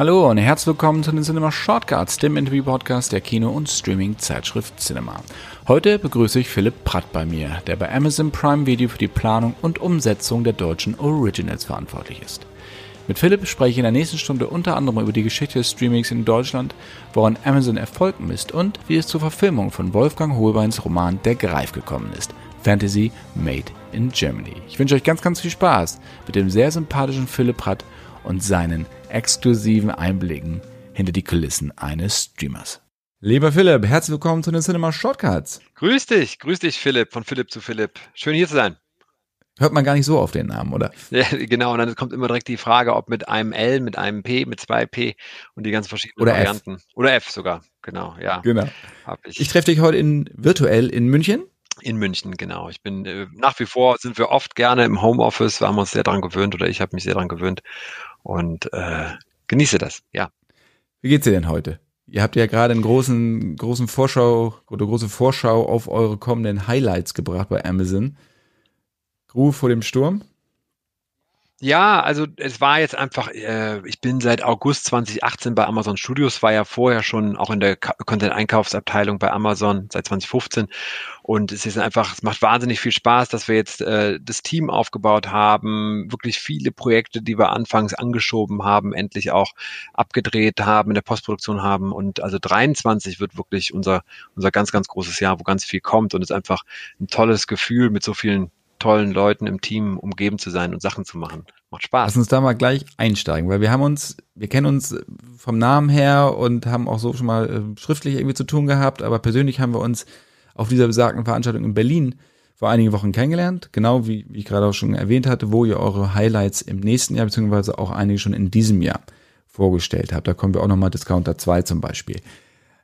Hallo und herzlich willkommen zu den Cinema Shortcuts, dem Interview-Podcast der Kino- und Streaming-Zeitschrift Cinema. Heute begrüße ich Philipp Pratt bei mir, der bei Amazon Prime Video für die Planung und Umsetzung der deutschen Originals verantwortlich ist. Mit Philipp spreche ich in der nächsten Stunde unter anderem über die Geschichte des Streamings in Deutschland, woran Amazon Erfolg misst und wie es zur Verfilmung von Wolfgang Hohlbeins Roman Der Greif gekommen ist. Fantasy Made in Germany. Ich wünsche euch ganz, ganz viel Spaß mit dem sehr sympathischen Philipp Pratt und seinen exklusiven Einblicken hinter die Kulissen eines Streamers. Lieber Philipp, herzlich willkommen zu den Cinema Shortcuts. Grüß dich, grüß dich Philipp, von Philipp zu Philipp. Schön hier zu sein. Hört man gar nicht so auf den Namen, oder? Ja, genau, und dann kommt immer direkt die Frage, ob mit einem L, mit einem P, mit zwei P und die ganz verschiedenen oder Varianten. F. Oder F sogar, genau, ja. Genau. Hab ich. Ich treffe dich heute in, virtuell in München. In München, genau. Ich bin äh, nach wie vor sind wir oft gerne im Homeoffice. Wir haben uns sehr daran gewöhnt oder ich habe mich sehr daran gewöhnt und äh, genieße das. Ja. Wie geht's dir denn heute? Ihr habt ja gerade einen großen, großen Vorschau oder große Vorschau auf eure kommenden Highlights gebracht bei Amazon. Ruhe vor dem Sturm? Ja, also es war jetzt einfach, äh, ich bin seit August 2018 bei Amazon Studios, war ja vorher schon auch in der Content-Einkaufsabteilung bei Amazon seit 2015 und es ist einfach, es macht wahnsinnig viel Spaß, dass wir jetzt äh, das Team aufgebaut haben, wirklich viele Projekte, die wir anfangs angeschoben haben, endlich auch abgedreht haben, in der Postproduktion haben. Und also 23 wird wirklich unser, unser ganz, ganz großes Jahr, wo ganz viel kommt. Und es ist einfach ein tolles Gefühl mit so vielen tollen Leuten im Team umgeben zu sein und Sachen zu machen. Macht Spaß. Lass uns da mal gleich einsteigen, weil wir haben uns, wir kennen uns vom Namen her und haben auch so schon mal äh, schriftlich irgendwie zu tun gehabt, aber persönlich haben wir uns auf dieser besagten Veranstaltung in Berlin vor einigen Wochen kennengelernt, genau wie, wie ich gerade auch schon erwähnt hatte, wo ihr eure Highlights im nächsten Jahr, beziehungsweise auch einige schon in diesem Jahr vorgestellt habt. Da kommen wir auch nochmal Discounter 2 zum Beispiel.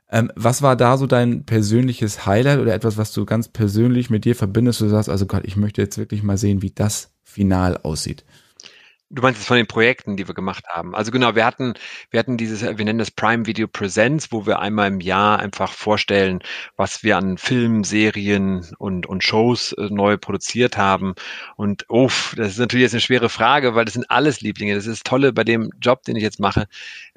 Ähm, was war da so dein persönliches Highlight oder etwas, was du ganz persönlich mit dir verbindest? Du sagst, also Gott, ich möchte jetzt wirklich mal sehen, wie das final aussieht. Du meinst jetzt von den Projekten, die wir gemacht haben. Also genau, wir hatten, wir hatten dieses, wir nennen das Prime Video Presents, wo wir einmal im Jahr einfach vorstellen, was wir an Filmen, Serien und, und Shows äh, neu produziert haben. Und uff, das ist natürlich jetzt eine schwere Frage, weil das sind alles Lieblinge. Das ist das Tolle bei dem Job, den ich jetzt mache,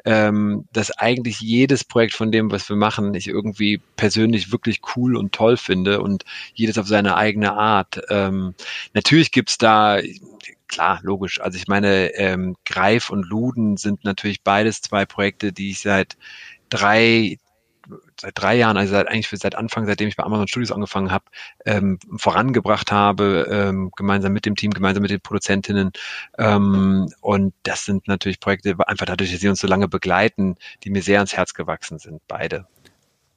ähm, dass eigentlich jedes Projekt von dem, was wir machen, ich irgendwie persönlich wirklich cool und toll finde und jedes auf seine eigene Art. Ähm, natürlich gibt's da klar, logisch. Also ich meine, ähm, Greif und Luden sind natürlich beides zwei Projekte, die ich seit drei seit drei Jahren, also seit, eigentlich seit Anfang, seitdem ich bei Amazon Studios angefangen habe, ähm, vorangebracht habe, ähm, gemeinsam mit dem Team, gemeinsam mit den Produzentinnen. Ähm, und das sind natürlich Projekte, einfach dadurch, dass sie uns so lange begleiten, die mir sehr ans Herz gewachsen sind, beide.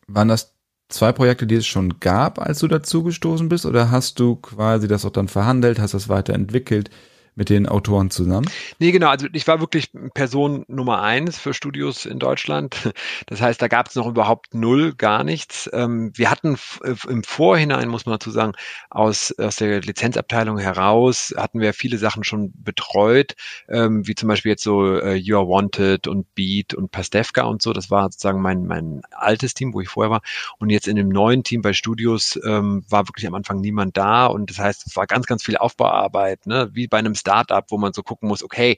Waren das zwei Projekte, die es schon gab, als du dazugestoßen bist, oder hast du quasi das auch dann verhandelt, hast das weiterentwickelt? Mit den Autoren zusammen? Nee, genau. Also ich war wirklich Person Nummer eins für Studios in Deutschland. Das heißt, da gab es noch überhaupt null, gar nichts. Ähm, wir hatten äh, im Vorhinein, muss man dazu sagen, aus, aus der Lizenzabteilung heraus hatten wir viele Sachen schon betreut, ähm, wie zum Beispiel jetzt so äh, You Are Wanted und Beat und Pastewka und so. Das war sozusagen mein, mein altes Team, wo ich vorher war. Und jetzt in dem neuen Team bei Studios ähm, war wirklich am Anfang niemand da. Und das heißt, es war ganz, ganz viel Aufbauarbeit, ne? wie bei einem Startup, wo man so gucken muss, okay,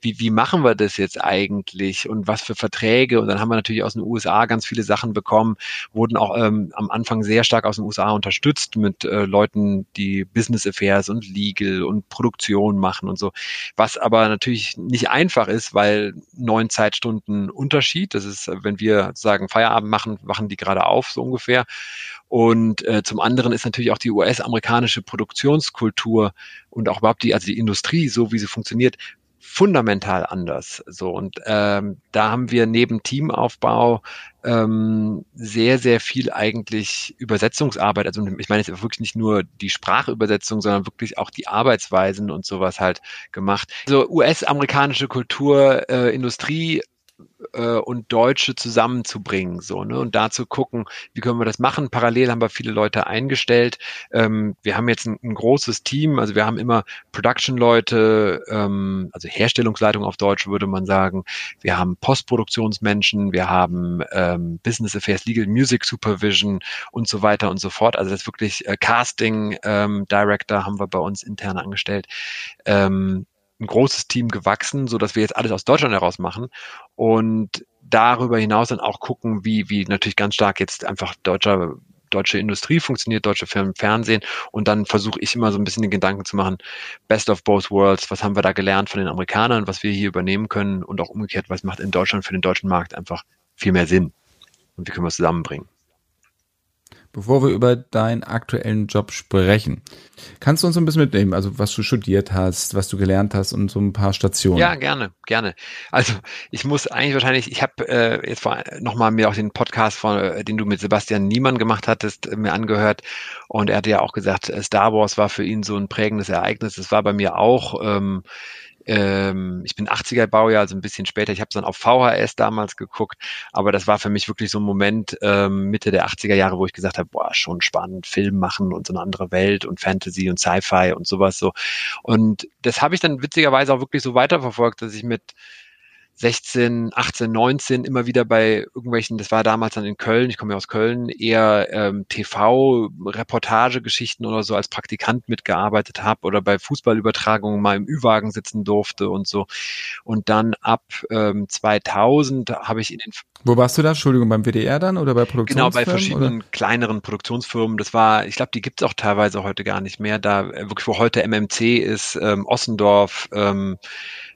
wie, wie machen wir das jetzt eigentlich und was für Verträge? Und dann haben wir natürlich aus den USA ganz viele Sachen bekommen, wurden auch ähm, am Anfang sehr stark aus den USA unterstützt mit äh, Leuten, die Business Affairs und Legal und Produktion machen und so. Was aber natürlich nicht einfach ist, weil neun Zeitstunden Unterschied. Das ist, wenn wir sagen Feierabend machen, machen die gerade auf, so ungefähr. Und äh, zum anderen ist natürlich auch die US-amerikanische Produktionskultur und auch überhaupt die, also die Industrie, so wie sie funktioniert, fundamental anders. So und ähm, da haben wir neben Teamaufbau ähm, sehr sehr viel eigentlich Übersetzungsarbeit. Also ich meine jetzt wirklich nicht nur die Sprachübersetzung, sondern wirklich auch die Arbeitsweisen und sowas halt gemacht. So US-amerikanische Kultur, äh, Industrie äh, und Deutsche zusammenzubringen, so, ne? Und da zu gucken, wie können wir das machen. Parallel haben wir viele Leute eingestellt. Ähm, wir haben jetzt ein, ein, großes Team, also wir haben immer Production-Leute, ähm, also Herstellungsleitung auf Deutsch würde man sagen. Wir haben Postproduktionsmenschen, wir haben ähm, Business Affairs, Legal Music Supervision und so weiter und so fort. Also das ist wirklich äh, Casting ähm, Director haben wir bei uns intern angestellt. Ähm, ein großes Team gewachsen, so dass wir jetzt alles aus Deutschland heraus machen und darüber hinaus dann auch gucken, wie, wie natürlich ganz stark jetzt einfach deutscher deutsche Industrie funktioniert, deutsche Firmen, Fernsehen. Und dann versuche ich immer so ein bisschen den Gedanken zu machen, best of both worlds, was haben wir da gelernt von den Amerikanern, was wir hier übernehmen können und auch umgekehrt, was macht in Deutschland für den deutschen Markt einfach viel mehr Sinn und wie können wir es zusammenbringen. Bevor wir über deinen aktuellen Job sprechen, kannst du uns ein bisschen mitnehmen, also was du studiert hast, was du gelernt hast und so ein paar Stationen? Ja, gerne, gerne. Also ich muss eigentlich wahrscheinlich, ich habe äh, jetzt nochmal mir auch den Podcast, von, äh, den du mit Sebastian Niemann gemacht hattest, äh, mir angehört und er hatte ja auch gesagt, äh, Star Wars war für ihn so ein prägendes Ereignis. Das war bei mir auch. Ähm, ähm, ich bin 80er Baujahr, also ein bisschen später. Ich habe es dann auf VHS damals geguckt, aber das war für mich wirklich so ein Moment ähm, Mitte der 80er Jahre, wo ich gesagt habe, boah, schon spannend, Film machen und so eine andere Welt und Fantasy und Sci-Fi und sowas so. Und das habe ich dann witzigerweise auch wirklich so weiterverfolgt, dass ich mit 16, 18, 19 immer wieder bei irgendwelchen, das war damals dann in Köln, ich komme ja aus Köln, eher ähm, TV-Reportagegeschichten oder so als Praktikant mitgearbeitet habe oder bei Fußballübertragungen mal im Ü-Wagen sitzen durfte und so. Und dann ab ähm, 2000 habe ich in den... Wo warst du da? Entschuldigung, beim WDR dann oder bei Produktionsfirmen? Genau, bei verschiedenen oder? kleineren Produktionsfirmen. Das war, ich glaube, die gibt's auch teilweise heute gar nicht mehr. Da äh, wirklich, wo heute MMC ist, ähm, Ossendorf, ähm,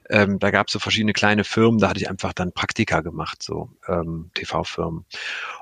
ähm, da gab es so verschiedene kleine Firmen, da hatte ich einfach dann Praktika gemacht, so ähm, TV-Firmen.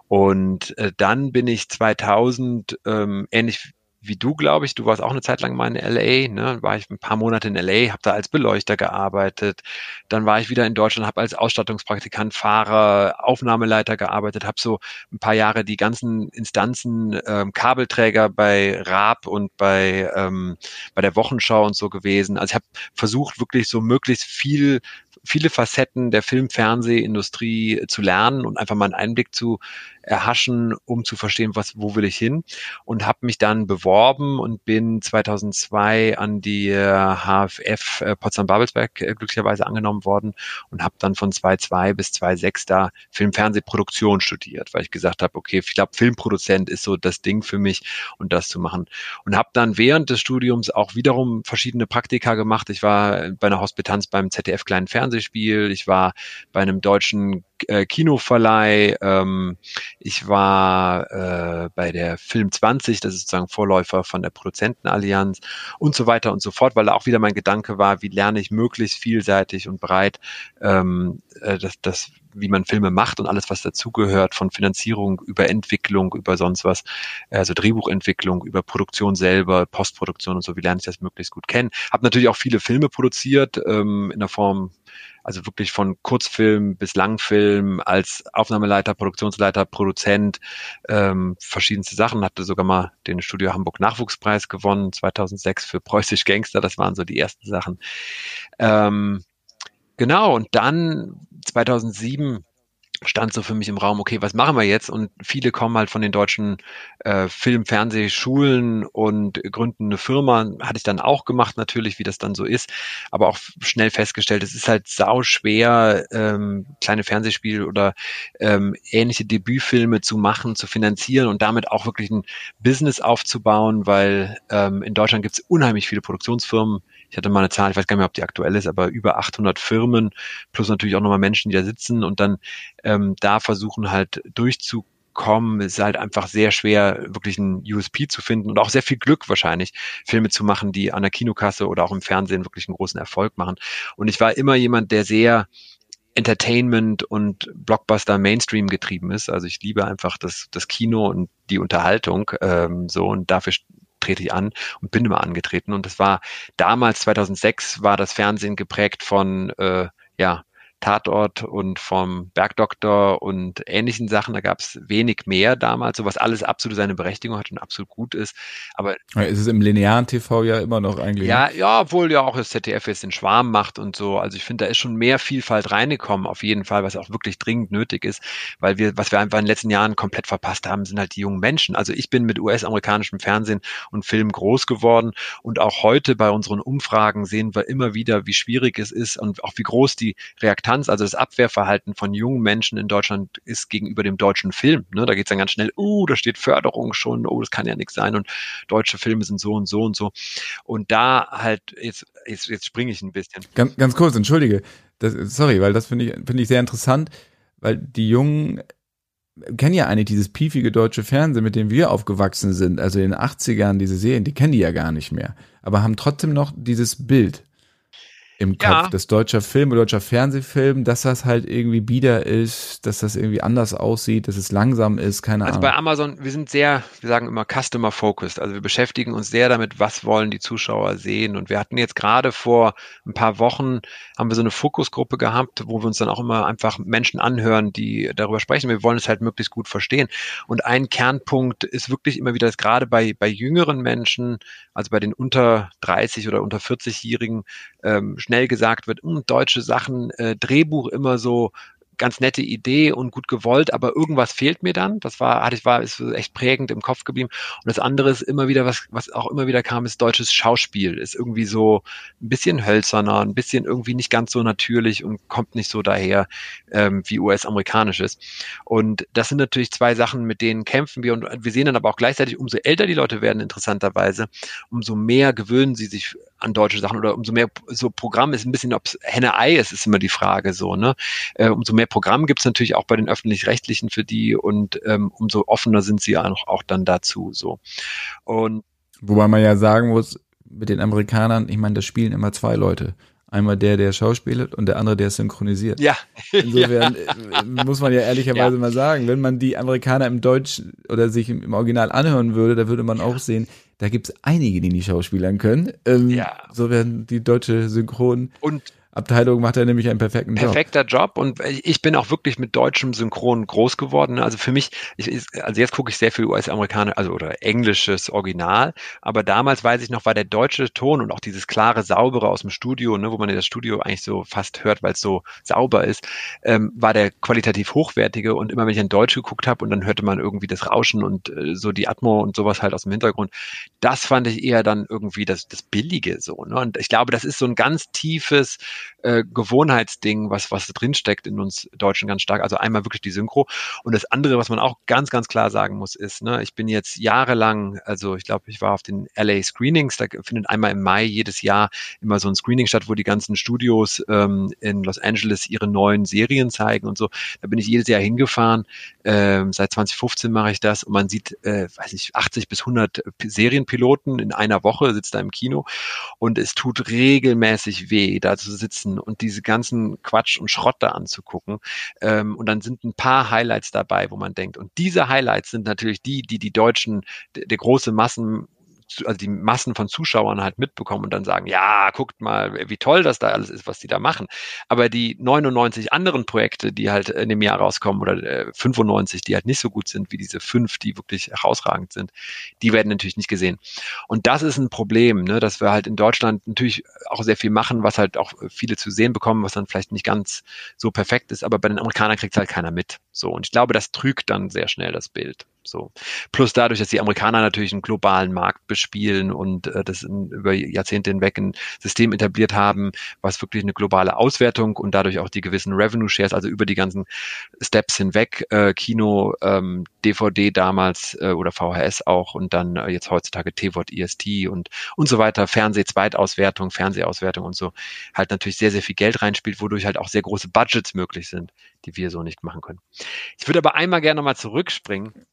Und äh, dann bin ich 2000 ähm, ähnlich wie du, glaube ich. Du warst auch eine Zeit lang mal in LA, ne? War ich ein paar Monate in LA, habe da als Beleuchter gearbeitet. Dann war ich wieder in Deutschland, habe als Ausstattungspraktikant, Fahrer, Aufnahmeleiter gearbeitet, habe so ein paar Jahre die ganzen Instanzen, ähm, Kabelträger bei Raab und bei ähm, bei der Wochenschau und so gewesen. Also ich habe versucht wirklich so möglichst viel viele Facetten der Film-Fernsehindustrie zu lernen und einfach mal einen Einblick zu erhaschen, um zu verstehen, was, wo will ich hin. Und habe mich dann beworben und bin 2002 an die HFF äh, Potsdam-Babelsberg äh, glücklicherweise angenommen worden und habe dann von 2002 bis 2006 da Film-Fernsehproduktion studiert, weil ich gesagt habe, okay, ich glaube, Filmproduzent ist so das Ding für mich und das zu machen. Und habe dann während des Studiums auch wiederum verschiedene Praktika gemacht. Ich war bei einer Hospitanz beim ZDF Kleinen Fernsehspiel, ich war bei einem deutschen äh, Kinoverleih, ähm, ich war äh, bei der Film 20, das ist sozusagen Vorläufer von der Produzentenallianz und so weiter und so fort, weil da auch wieder mein Gedanke war, wie lerne ich möglichst vielseitig und breit ähm, äh, das, das, wie man Filme macht und alles, was dazugehört, von Finanzierung über Entwicklung, über sonst was, also Drehbuchentwicklung, über Produktion selber, Postproduktion und so, wie lerne ich das möglichst gut kennen. Habe natürlich auch viele Filme produziert, ähm, in der Form also wirklich von Kurzfilm bis Langfilm als Aufnahmeleiter, Produktionsleiter, Produzent, ähm, verschiedenste Sachen. Hatte sogar mal den Studio Hamburg Nachwuchspreis gewonnen, 2006 für Preußisch Gangster. Das waren so die ersten Sachen. Ähm, genau, und dann 2007 stand so für mich im Raum, okay, was machen wir jetzt? Und viele kommen halt von den deutschen äh, Film-, Fernsehschulen und gründen eine Firma. Hatte ich dann auch gemacht, natürlich, wie das dann so ist, aber auch schnell festgestellt, es ist halt sau schwer, ähm, kleine Fernsehspiele oder ähm, ähnliche Debütfilme zu machen, zu finanzieren und damit auch wirklich ein Business aufzubauen, weil ähm, in Deutschland gibt es unheimlich viele Produktionsfirmen, ich hatte mal eine Zahl, ich weiß gar nicht mehr, ob die aktuell ist, aber über 800 Firmen plus natürlich auch nochmal Menschen, die da sitzen und dann ähm, da versuchen halt durchzukommen. Es ist halt einfach sehr schwer, wirklich ein USP zu finden und auch sehr viel Glück wahrscheinlich, Filme zu machen, die an der Kinokasse oder auch im Fernsehen wirklich einen großen Erfolg machen. Und ich war immer jemand, der sehr Entertainment und Blockbuster Mainstream getrieben ist. Also ich liebe einfach das, das Kino und die Unterhaltung ähm, so und dafür trete ich an und bin immer angetreten. Und das war damals, 2006, war das Fernsehen geprägt von, äh, ja, Tatort und vom Bergdoktor und ähnlichen Sachen. Da gab es wenig mehr damals, so was alles absolut seine Berechtigung hat und absolut gut ist. Aber ja, ist es im linearen TV ja immer noch eigentlich. Ja, ja, obwohl ja auch das ZDF jetzt den Schwarm macht und so. Also ich finde, da ist schon mehr Vielfalt reingekommen, auf jeden Fall, was auch wirklich dringend nötig ist, weil wir, was wir einfach in den letzten Jahren komplett verpasst haben, sind halt die jungen Menschen. Also ich bin mit US-amerikanischem Fernsehen und Film groß geworden und auch heute bei unseren Umfragen sehen wir immer wieder, wie schwierig es ist und auch wie groß die Reaktion Akzeptanz, also das Abwehrverhalten von jungen Menschen in Deutschland ist gegenüber dem deutschen Film. Ne? Da geht's dann ganz schnell, uh, da steht Förderung schon, oh, das kann ja nichts sein und deutsche Filme sind so und so und so. Und da halt, jetzt, jetzt, jetzt springe ich ein bisschen. Ganz, ganz kurz, entschuldige. Das, sorry, weil das finde ich, finde ich sehr interessant, weil die Jungen kennen ja eigentlich dieses piefige deutsche Fernsehen, mit dem wir aufgewachsen sind, also in den 80ern, diese Serien, die kennen die ja gar nicht mehr, aber haben trotzdem noch dieses Bild im Kopf, ja. dass deutscher Film oder deutscher Fernsehfilm, dass das halt irgendwie bieder ist, dass das irgendwie anders aussieht, dass es langsam ist, keine also Ahnung. Also bei Amazon, wir sind sehr, wir sagen immer Customer Focused, also wir beschäftigen uns sehr damit, was wollen die Zuschauer sehen und wir hatten jetzt gerade vor ein paar Wochen, haben wir so eine Fokusgruppe gehabt, wo wir uns dann auch immer einfach Menschen anhören, die darüber sprechen. Wir wollen es halt möglichst gut verstehen und ein Kernpunkt ist wirklich immer wieder, dass gerade bei, bei jüngeren Menschen, also bei den unter 30 oder unter 40-Jährigen, ähm, schnell gesagt wird, hm, deutsche Sachen, äh, Drehbuch immer so ganz nette Idee und gut gewollt, aber irgendwas fehlt mir dann. Das war, hatte ich, war, ist echt prägend im Kopf geblieben. Und das andere ist immer wieder, was, was auch immer wieder kam, ist deutsches Schauspiel. Ist irgendwie so ein bisschen hölzerner, ein bisschen irgendwie nicht ganz so natürlich und kommt nicht so daher ähm, wie US-amerikanisches. Und das sind natürlich zwei Sachen, mit denen kämpfen wir. Und wir sehen dann aber auch gleichzeitig, umso älter die Leute werden, interessanterweise, umso mehr gewöhnen sie sich an deutsche Sachen oder umso mehr so Programm ist ein bisschen, ob es Henne-Ei ist, ist immer die Frage so, ne? Äh, umso mehr Programm gibt es natürlich auch bei den öffentlich-rechtlichen für die und ähm, umso offener sind sie auch, auch dann dazu so. Und Wobei man ja sagen muss, mit den Amerikanern, ich meine, das spielen immer zwei Leute. Einmal der, der schauspielt und der andere, der synchronisiert. Ja. Insofern ja. Äh, muss man ja ehrlicherweise ja. mal sagen, wenn man die Amerikaner im Deutsch oder sich im, Original anhören würde, da würde man auch sehen, da gibt es einige, die nicht schauspielern können. Ähm, ja. So werden die deutsche Synchron. Und Abteilung macht er nämlich einen perfekten Job. Perfekter Job und ich bin auch wirklich mit deutschem Synchron groß geworden. Also für mich, ich, also jetzt gucke ich sehr viel US-Amerikaner, also oder englisches Original, aber damals weiß ich noch, war der deutsche Ton und auch dieses klare, saubere aus dem Studio, ne, wo man das Studio eigentlich so fast hört, weil es so sauber ist, ähm, war der qualitativ hochwertige und immer wenn ich in Deutsch geguckt habe und dann hörte man irgendwie das Rauschen und äh, so die Atmo und sowas halt aus dem Hintergrund, das fand ich eher dann irgendwie das, das Billige so. Ne? Und ich glaube, das ist so ein ganz tiefes äh, Gewohnheitsding, was, was drinsteckt in uns Deutschen ganz stark. Also einmal wirklich die Synchro. Und das andere, was man auch ganz, ganz klar sagen muss, ist, ne, ich bin jetzt jahrelang, also ich glaube, ich war auf den LA Screenings, da findet einmal im Mai jedes Jahr immer so ein Screening statt, wo die ganzen Studios ähm, in Los Angeles ihre neuen Serien zeigen und so. Da bin ich jedes Jahr hingefahren. Ähm, seit 2015 mache ich das und man sieht, äh, weiß ich, 80 bis 100 Serienpiloten in einer Woche sitzt da im Kino und es tut regelmäßig weh, da zu sitzen sitzen und diese ganzen Quatsch und Schrott da anzugucken. Ähm, und dann sind ein paar Highlights dabei, wo man denkt. Und diese Highlights sind natürlich die, die die Deutschen, der, der große Massen also die Massen von Zuschauern halt mitbekommen und dann sagen, ja, guckt mal, wie toll das da alles ist, was die da machen. Aber die 99 anderen Projekte, die halt in dem Jahr rauskommen oder 95, äh, die halt nicht so gut sind wie diese fünf, die wirklich herausragend sind, die werden natürlich nicht gesehen. Und das ist ein Problem, ne, dass wir halt in Deutschland natürlich auch sehr viel machen, was halt auch viele zu sehen bekommen, was dann vielleicht nicht ganz so perfekt ist, aber bei den Amerikanern kriegt halt keiner mit. So. Und ich glaube, das trügt dann sehr schnell das Bild. So. Plus dadurch, dass die Amerikaner natürlich einen globalen Markt bespielen und äh, das in, über Jahrzehnte hinweg ein System etabliert haben, was wirklich eine globale Auswertung und dadurch auch die gewissen Revenue Shares, also über die ganzen Steps hinweg, äh, Kino, ähm, DVD damals äh, oder VHS auch und dann äh, jetzt heutzutage TVOD, EST und, und so weiter, Fernseh-Zweitauswertung, Fernsehauswertung und so, halt natürlich sehr, sehr viel Geld reinspielt, wodurch halt auch sehr große Budgets möglich sind, die wir so nicht machen können. Ich würde aber einmal gerne nochmal zurückspringen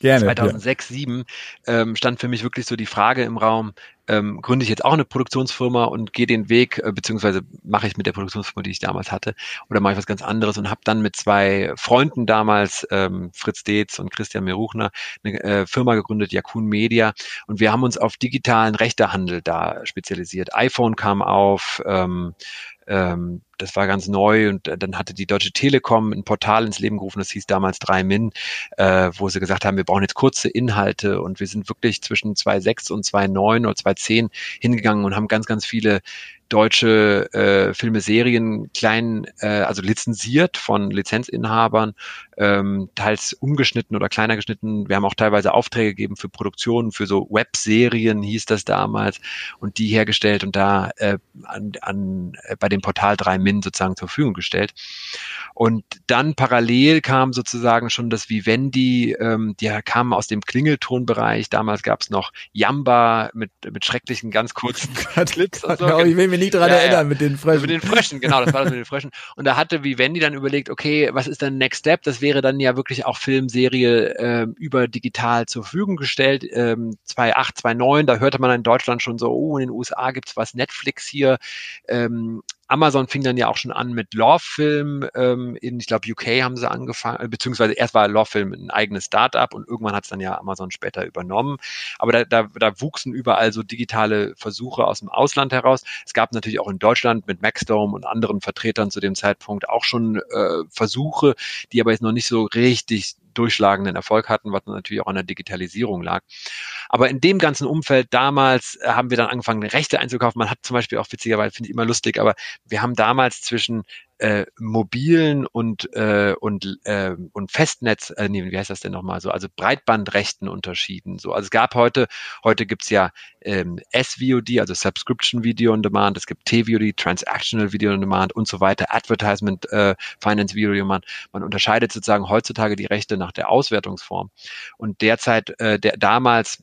Gerne. 2006, ja. 2007 ähm, stand für mich wirklich so die Frage im Raum, ähm, gründe ich jetzt auch eine Produktionsfirma und gehe den Weg, äh, beziehungsweise mache ich mit der Produktionsfirma, die ich damals hatte, oder mache ich was ganz anderes und habe dann mit zwei Freunden damals, ähm, Fritz Deetz und Christian Meruchner, eine äh, Firma gegründet, Jakun Media, und wir haben uns auf digitalen Rechtehandel da spezialisiert. iPhone kam auf, ähm, ähm, das war ganz neu und dann hatte die Deutsche Telekom ein Portal ins Leben gerufen, das hieß damals 3Min, äh, wo sie gesagt haben, wir brauchen jetzt kurze Inhalte und wir sind wirklich zwischen 2.6 und 2.9 oder 2.10 hingegangen und haben ganz, ganz viele deutsche äh, Filme, Serien klein, äh, also lizenziert von Lizenzinhabern ähm, teils umgeschnitten oder kleiner geschnitten. Wir haben auch teilweise Aufträge gegeben für Produktionen, für so Webserien hieß das damals und die hergestellt und da äh, an, an, äh, bei dem Portal 3 Min sozusagen zur Verfügung gestellt. Und dann parallel kam sozusagen schon das Vivendi, ähm, die kamen aus dem Klingeltonbereich. Damals gab es noch Yamba mit, mit schrecklichen, ganz kurzen Clips. Und so. Ich will mich nicht daran ja, erinnern ja. mit den Fröschen. Mit den Fröschen, genau, das war das mit den Fröschen. Und da hatte Vivendi dann überlegt, okay, was ist dann Next Step? Das wäre dann ja wirklich auch Filmserie äh, über digital zur Verfügung gestellt. Ähm, 2008, 2009, da hörte man in Deutschland schon so, oh, in den USA gibt's was, Netflix hier. Ähm, Amazon fing dann ja auch schon an mit Love-Film. Ähm, in, ich glaube, UK haben sie angefangen, äh, beziehungsweise erst war Love-Film ein eigenes Startup und irgendwann hat es dann ja Amazon später übernommen. Aber da, da, da wuchsen überall so digitale Versuche aus dem Ausland heraus. Es gab natürlich auch in Deutschland mit Maxdome und anderen Vertretern zu dem Zeitpunkt auch schon äh, Versuche, die aber jetzt noch nicht so richtig durchschlagenden Erfolg hatten, was natürlich auch an der Digitalisierung lag. Aber in dem ganzen Umfeld damals äh, haben wir dann angefangen, Rechte einzukaufen. Man hat zum Beispiel auch witzigerweise, finde ich immer lustig, aber wir haben damals zwischen äh, mobilen und äh, und äh, und Festnetz, äh, nee, wie heißt das denn nochmal so, also Breitbandrechten unterschieden. So, also es gab heute, heute gibt's ja ähm, SVOD, also Subscription Video on Demand, es gibt TVOD, Transactional Video on Demand und so weiter, Advertisement äh, Finance Video on Demand. Man unterscheidet sozusagen heutzutage die Rechte nach der Auswertungsform. Und derzeit, äh, der damals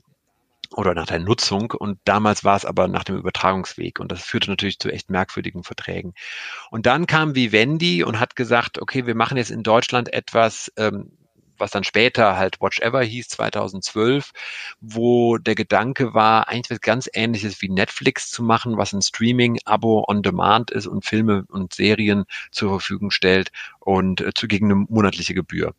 oder nach der Nutzung. Und damals war es aber nach dem Übertragungsweg. Und das führte natürlich zu echt merkwürdigen Verträgen. Und dann kam Vivendi und hat gesagt, okay, wir machen jetzt in Deutschland etwas, ähm, was dann später halt Watch Ever hieß, 2012, wo der Gedanke war, eigentlich was ganz ähnliches wie Netflix zu machen, was ein Streaming-Abo on Demand ist und Filme und Serien zur Verfügung stellt und äh, zu, gegen eine monatliche Gebühr.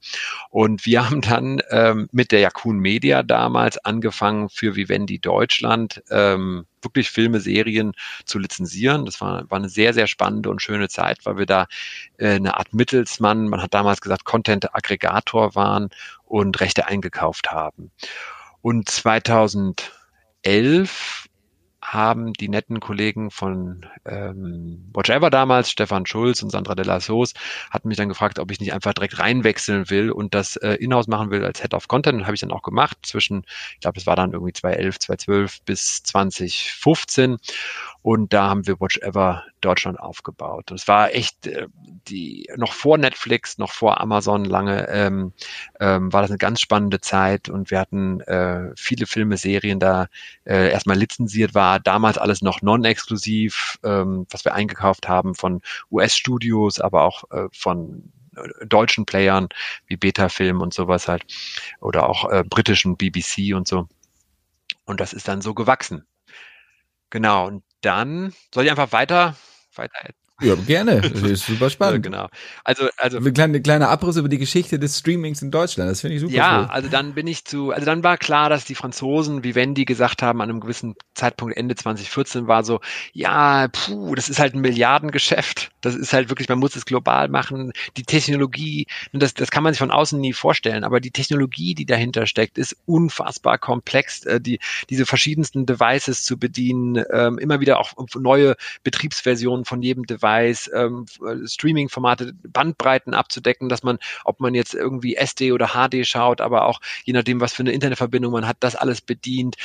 Und wir haben dann ähm, mit der Jakun Media damals angefangen für Vivendi Deutschland ähm, wirklich Filme, Serien zu lizenzieren. Das war, war eine sehr, sehr spannende und schöne Zeit, weil wir da äh, eine Art Mittelsmann, man hat damals gesagt, Content-Aggregator waren und Rechte eingekauft haben. Und 2011 haben die netten Kollegen von ähm, Whatever damals, Stefan Schulz und Sandra de la Soos, hatten mich dann gefragt, ob ich nicht einfach direkt reinwechseln will und das äh, Inhouse machen will als Head of Content. Und habe ich dann auch gemacht zwischen, ich glaube, es war dann irgendwie 2011, 2012 bis 2015. Und da haben wir Watch Ever Deutschland aufgebaut. Und es war echt äh, die noch vor Netflix, noch vor Amazon lange ähm, ähm, war das eine ganz spannende Zeit und wir hatten äh, viele Filme, Serien da äh, erstmal lizenziert war damals alles noch non-exklusiv, ähm, was wir eingekauft haben von US-Studios, aber auch äh, von äh, deutschen Playern wie Beta-Film und sowas halt oder auch äh, britischen BBC und so. Und das ist dann so gewachsen. Genau. Und dann soll ich einfach weiter, weiter ja, gerne. Das ist super spannend. Genau. Also, also. Eine kleine, kleine Abriss über die Geschichte des Streamings in Deutschland. Das finde ich super. Ja, cool. also dann bin ich zu, also dann war klar, dass die Franzosen, wie Wendy gesagt haben, an einem gewissen Zeitpunkt Ende 2014 war so, ja, puh, das ist halt ein Milliardengeschäft. Das ist halt wirklich, man muss es global machen. Die Technologie, das, das kann man sich von außen nie vorstellen, aber die Technologie, die dahinter steckt, ist unfassbar komplex. Äh, die, diese verschiedensten Devices zu bedienen, ähm, immer wieder auch neue Betriebsversionen von jedem Device weiß, ähm, Streaming-Formate, Bandbreiten abzudecken, dass man, ob man jetzt irgendwie SD oder HD schaut, aber auch je nachdem, was für eine Internetverbindung man hat, das alles bedient.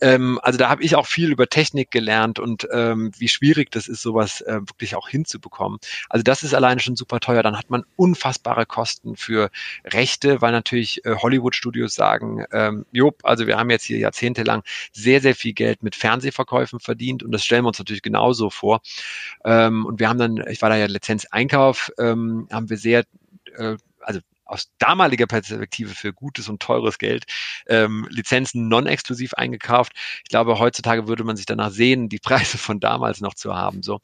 Ähm, also da habe ich auch viel über Technik gelernt und ähm, wie schwierig das ist, sowas äh, wirklich auch hinzubekommen. Also das ist alleine schon super teuer. Dann hat man unfassbare Kosten für Rechte, weil natürlich äh, Hollywood-Studios sagen, ähm, Job, also wir haben jetzt hier jahrzehntelang sehr, sehr viel Geld mit Fernsehverkäufen verdient und das stellen wir uns natürlich genauso vor. Ähm, und wir haben dann, ich war da ja Lizenzeinkauf, ähm, haben wir sehr, äh, also aus damaliger Perspektive für gutes und teures Geld ähm, Lizenzen non-exklusiv eingekauft. Ich glaube, heutzutage würde man sich danach sehen, die Preise von damals noch zu haben. So,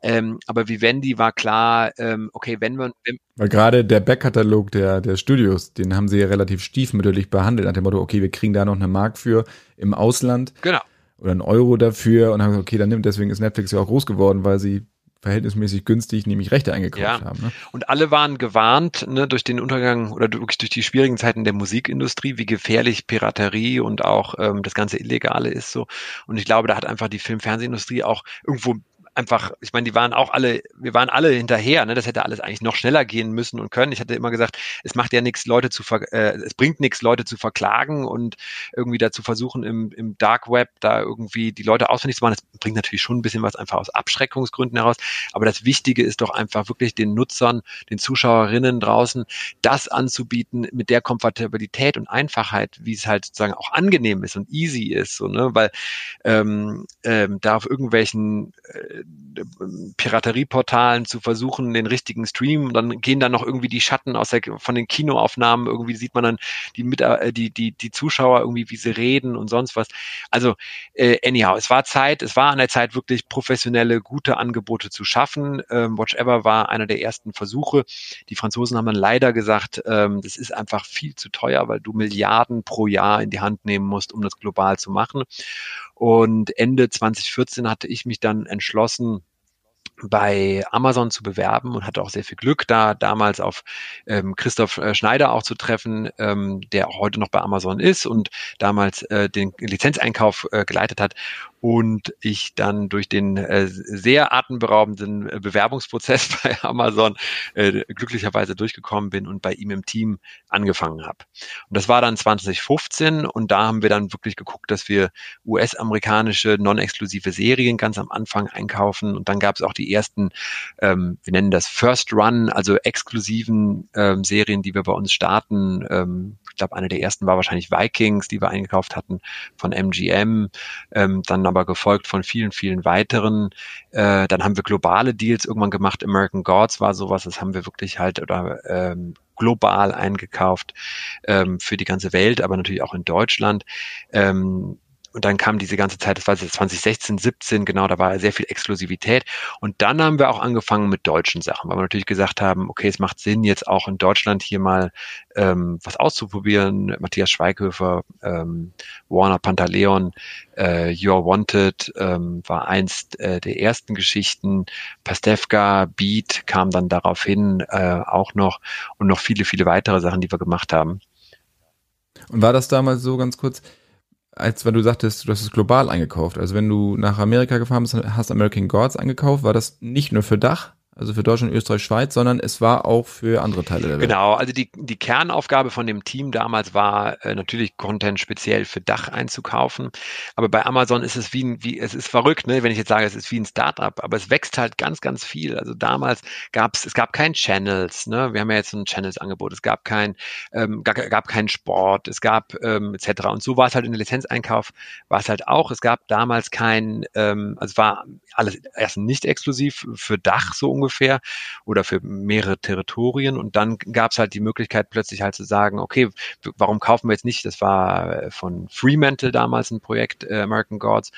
ähm, aber Vivendi war klar, ähm, okay, wenn man weil gerade der Backkatalog der der Studios, den haben sie ja relativ stiefmütterlich behandelt nach dem Motto, okay, wir kriegen da noch eine Mark für im Ausland. Genau. Oder einen Euro dafür und haben gesagt, okay, dann nimmt deswegen ist Netflix ja auch groß geworden, weil sie verhältnismäßig günstig nämlich Rechte eingekauft ja. haben. Ne? Und alle waren gewarnt ne, durch den Untergang oder wirklich durch die schwierigen Zeiten der Musikindustrie, wie gefährlich Piraterie und auch ähm, das ganze Illegale ist so. Und ich glaube, da hat einfach die Film-Fernsehindustrie auch irgendwo einfach, ich meine, die waren auch alle, wir waren alle hinterher, ne? Das hätte alles eigentlich noch schneller gehen müssen und können. Ich hatte immer gesagt, es macht ja nichts, Leute zu ver äh, es bringt nichts, Leute zu verklagen und irgendwie dazu versuchen, im, im Dark Web da irgendwie die Leute ausfindig zu machen. Das bringt natürlich schon ein bisschen was einfach aus Abschreckungsgründen heraus. Aber das Wichtige ist doch einfach wirklich den Nutzern, den Zuschauerinnen draußen, das anzubieten mit der Komfortabilität und Einfachheit, wie es halt sozusagen auch angenehm ist und easy ist, so, ne? Weil ähm, ähm, da auf irgendwelchen äh, Piraterieportalen zu versuchen, den richtigen Stream, dann gehen dann noch irgendwie die Schatten aus der, von den Kinoaufnahmen, irgendwie sieht man dann die, mit, äh, die, die, die Zuschauer irgendwie, wie sie reden und sonst was. Also, äh, anyhow, es war Zeit, es war an der Zeit wirklich professionelle, gute Angebote zu schaffen. Ähm, Watch Ever war einer der ersten Versuche. Die Franzosen haben dann leider gesagt, ähm, das ist einfach viel zu teuer, weil du Milliarden pro Jahr in die Hand nehmen musst, um das global zu machen. Und Ende 2014 hatte ich mich dann entschlossen, bei Amazon zu bewerben und hatte auch sehr viel Glück, da damals auf ähm, Christoph äh, Schneider auch zu treffen, ähm, der auch heute noch bei Amazon ist und damals äh, den Lizenzeinkauf äh, geleitet hat und ich dann durch den äh, sehr atemberaubenden äh, Bewerbungsprozess bei Amazon äh, glücklicherweise durchgekommen bin und bei ihm im Team angefangen habe. Und das war dann 2015 und da haben wir dann wirklich geguckt, dass wir US-amerikanische non-exklusive Serien ganz am Anfang einkaufen und dann gab es auch die ersten, ähm, wir nennen das First Run, also exklusiven ähm, Serien, die wir bei uns starten. Ähm, ich glaube, eine der ersten war wahrscheinlich Vikings, die wir eingekauft hatten von MGM. Ähm, dann aber gefolgt von vielen, vielen weiteren. Äh, dann haben wir globale Deals irgendwann gemacht. American Gods war sowas, das haben wir wirklich halt oder ähm, global eingekauft ähm, für die ganze Welt, aber natürlich auch in Deutschland. Ähm, und dann kam diese ganze Zeit, das war 2016, 17, genau, da war sehr viel Exklusivität. Und dann haben wir auch angefangen mit deutschen Sachen, weil wir natürlich gesagt haben, okay, es macht Sinn, jetzt auch in Deutschland hier mal ähm, was auszuprobieren. Matthias Schweighöfer, ähm, Warner Pantaleon, äh, You're Wanted ähm, war eins äh, der ersten Geschichten. Pastewka, Beat kam dann daraufhin äh, auch noch und noch viele, viele weitere Sachen, die wir gemacht haben. Und war das damals so ganz kurz? Als wenn du sagtest, du hast es global eingekauft. Also wenn du nach Amerika gefahren bist, hast American Gods eingekauft, war das nicht nur für Dach, also für Deutschland, Österreich, Schweiz, sondern es war auch für andere Teile der Welt. Genau, also die, die Kernaufgabe von dem Team damals war äh, natürlich Content speziell für Dach einzukaufen. Aber bei Amazon ist es wie ein, wie, es ist verrückt, ne, wenn ich jetzt sage, es ist wie ein Startup, aber es wächst halt ganz, ganz viel. Also damals gab es, es gab kein Channels, ne? Wir haben ja jetzt ein Channels-Angebot, es gab kein, ähm, gab, gab keinen Sport, es gab ähm, etc. Und so war es halt in der Lizenzeinkauf, war es halt auch. Es gab damals kein, ähm, also war alles erst nicht exklusiv für Dach so ungefähr ungefähr oder für mehrere Territorien. Und dann gab es halt die Möglichkeit plötzlich halt zu sagen, okay, warum kaufen wir jetzt nicht? Das war äh, von Fremantle damals ein Projekt, äh, American Gods,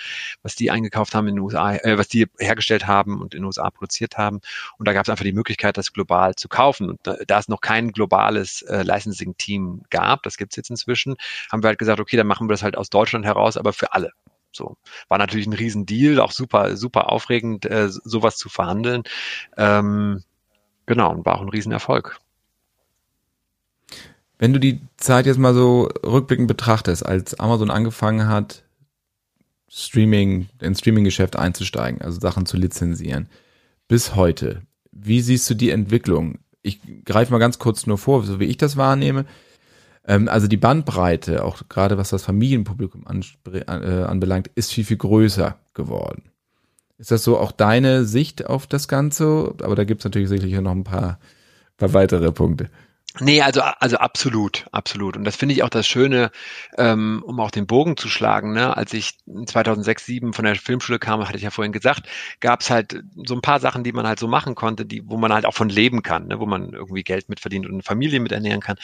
was die eingekauft haben in den USA, äh, was die hergestellt haben und in den USA produziert haben. Und da gab es einfach die Möglichkeit, das global zu kaufen. Und da, da es noch kein globales äh, Licensing-Team gab, das gibt's jetzt inzwischen, haben wir halt gesagt, okay, dann machen wir das halt aus Deutschland heraus, aber für alle. So war natürlich ein Riesendeal, auch super, super aufregend, äh, sowas zu verhandeln. Ähm, genau, und war auch ein Riesenerfolg. Wenn du die Zeit jetzt mal so rückblickend betrachtest, als Amazon angefangen hat, Streaming, ins Streaming-Geschäft einzusteigen, also Sachen zu lizenzieren, bis heute, wie siehst du die Entwicklung? Ich greife mal ganz kurz nur vor, so wie ich das wahrnehme. Ähm, also die Bandbreite, auch gerade was das Familienpublikum äh, anbelangt, ist viel, viel größer geworden. Ist das so auch deine Sicht auf das Ganze? Aber da gibt es natürlich sicherlich noch ein paar, paar weitere Punkte. Nee, also, also absolut, absolut. Und das finde ich auch das Schöne, ähm, um auch den Bogen zu schlagen. Ne? Als ich 2006, 2007 von der Filmschule kam, hatte ich ja vorhin gesagt, gab es halt so ein paar Sachen, die man halt so machen konnte, die, wo man halt auch von leben kann, ne? wo man irgendwie Geld mitverdient und eine Familie mit ernähren kann.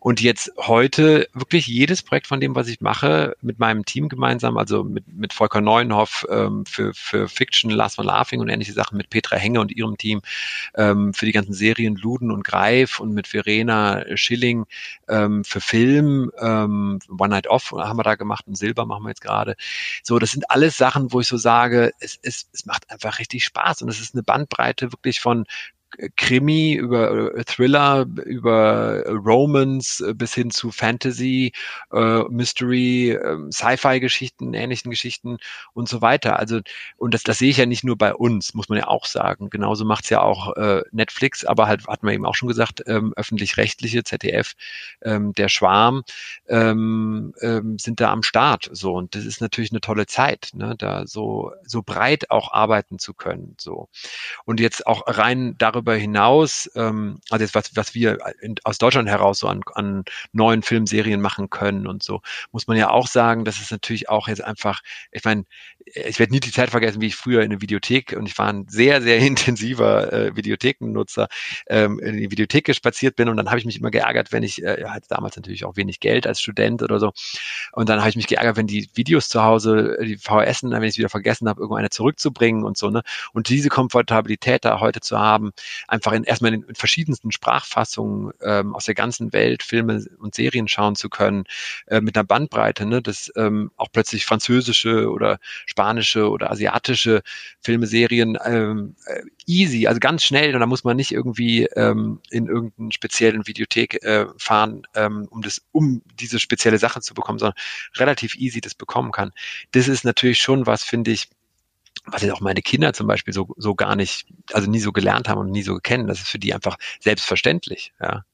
Und jetzt heute wirklich jedes Projekt von dem, was ich mache, mit meinem Team gemeinsam, also mit, mit Volker Neuenhoff ähm, für, für Fiction, Last One Laughing und ähnliche Sachen, mit Petra Henge und ihrem Team ähm, für die ganzen Serien Luden und Greif und mit Verena Verena Schilling ähm, für Film, ähm, One Night Off haben wir da gemacht und Silber machen wir jetzt gerade. So, das sind alles Sachen, wo ich so sage, es, es, es macht einfach richtig Spaß und es ist eine Bandbreite wirklich von Krimi, über äh, Thriller, über Romance äh, bis hin zu Fantasy, äh, Mystery, äh, Sci-Fi-Geschichten, ähnlichen Geschichten und so weiter. Also, und das, das sehe ich ja nicht nur bei uns, muss man ja auch sagen. Genauso macht's ja auch äh, Netflix, aber halt, hat man eben auch schon gesagt, ähm, öffentlich-rechtliche, ZDF, ähm, der Schwarm, ähm, ähm, sind da am Start. So, und das ist natürlich eine tolle Zeit, ne, da so, so breit auch arbeiten zu können. So. Und jetzt auch rein darüber hinaus, ähm, also jetzt was, was wir in, aus Deutschland heraus so an, an neuen Filmserien machen können und so, muss man ja auch sagen, dass es natürlich auch jetzt einfach, ich meine, ich werde nie die Zeit vergessen, wie ich früher in der Videothek und ich war ein sehr, sehr intensiver äh, Videothekennutzer, ähm, in die Videothek gespaziert bin und dann habe ich mich immer geärgert, wenn ich, äh, hatte damals natürlich auch wenig Geld als Student oder so und dann habe ich mich geärgert, wenn die Videos zu Hause, die VHS, wenn ich es wieder vergessen habe, irgendeine zurückzubringen und so, ne? Und diese Komfortabilität da heute zu haben, einfach in, erstmal in, in verschiedensten Sprachfassungen ähm, aus der ganzen Welt Filme und Serien schauen zu können, äh, mit einer Bandbreite, ne? dass ähm, auch plötzlich französische oder spanische oder asiatische Filme, Serien ähm, äh, easy, also ganz schnell und da muss man nicht irgendwie ähm, in irgendeinen speziellen Videothek äh, fahren, ähm, um das, um diese spezielle Sache zu bekommen, sondern relativ easy das bekommen kann. Das ist natürlich schon was, finde ich, was jetzt auch meine Kinder zum Beispiel so, so gar nicht, also nie so gelernt haben und nie so kennen. Das ist für die einfach selbstverständlich. Ja,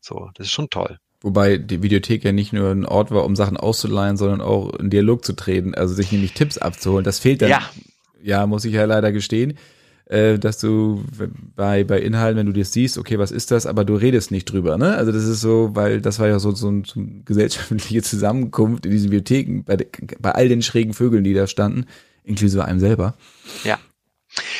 so, das ist schon toll. Wobei die Videothek ja nicht nur ein Ort war, um Sachen auszuleihen, sondern auch in Dialog zu treten, also sich nämlich Tipps abzuholen. Das fehlt dann. Ja, ja muss ich ja leider gestehen, äh, dass du bei, bei Inhalten, wenn du das siehst, okay, was ist das, aber du redest nicht drüber, ne? Also das ist so, weil das war ja so, so, ein, so eine gesellschaftliche Zusammenkunft in diesen Bibliotheken, bei, bei all den schrägen Vögeln, die da standen inklusive einem selber. Ja.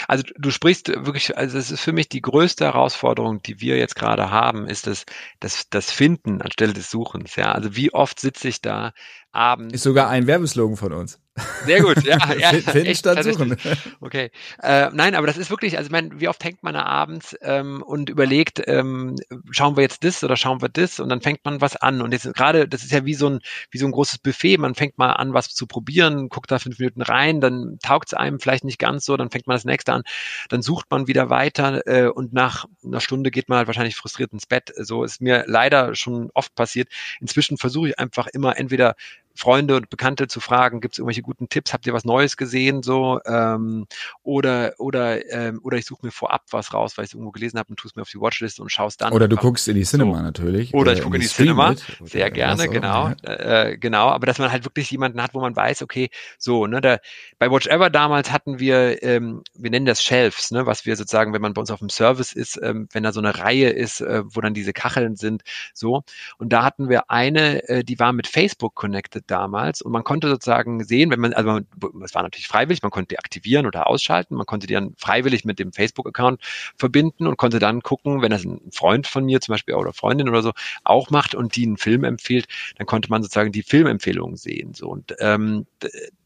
Also du sprichst wirklich, also es ist für mich die größte Herausforderung, die wir jetzt gerade haben, ist das, das, das Finden anstelle des Suchens. Ja, also wie oft sitze ich da abends? Ist sogar ein Werbeslogan von uns. Sehr gut, ja. ja Finden statt suchen. Okay. Äh, nein, aber das ist wirklich, also ich meine, wie oft hängt man da abends ähm, und überlegt, ähm, schauen wir jetzt das oder schauen wir das und dann fängt man was an. Und jetzt gerade, das ist ja wie so ein, wie so ein großes Buffet, man fängt mal an, was zu probieren, guckt da fünf Minuten rein, dann taugt es einem vielleicht nicht ganz so, dann fängt man das nächste an, dann sucht man wieder weiter äh, und nach einer Stunde geht man halt wahrscheinlich frustriert ins Bett. So ist mir leider schon oft passiert. Inzwischen versuche ich einfach immer entweder Freunde und Bekannte zu fragen, gibt es irgendwelche guten Tipps, habt ihr was Neues gesehen so ähm, oder oder ähm, oder ich suche mir vorab was raus, weil ich es irgendwo gelesen habe und tue es mir auf die Watchlist und schaue es dann. Oder du guckst in die Cinema so. natürlich. Oder ich gucke in die Cinema, sehr gerne, genau, ja. äh, genau. Aber dass man halt wirklich jemanden hat, wo man weiß, okay, so ne, da, bei Watch Ever damals hatten wir, ähm, wir nennen das Shelves, ne, was wir sozusagen, wenn man bei uns auf dem Service ist, ähm, wenn da so eine Reihe ist, äh, wo dann diese Kacheln sind, so und da hatten wir eine, äh, die war mit Facebook connected damals und man konnte sozusagen sehen, wenn man, also es war natürlich freiwillig, man konnte die aktivieren oder ausschalten, man konnte die dann freiwillig mit dem Facebook-Account verbinden und konnte dann gucken, wenn das ein Freund von mir zum Beispiel oder Freundin oder so auch macht und die einen Film empfiehlt, dann konnte man sozusagen die Filmempfehlungen sehen. So und ähm,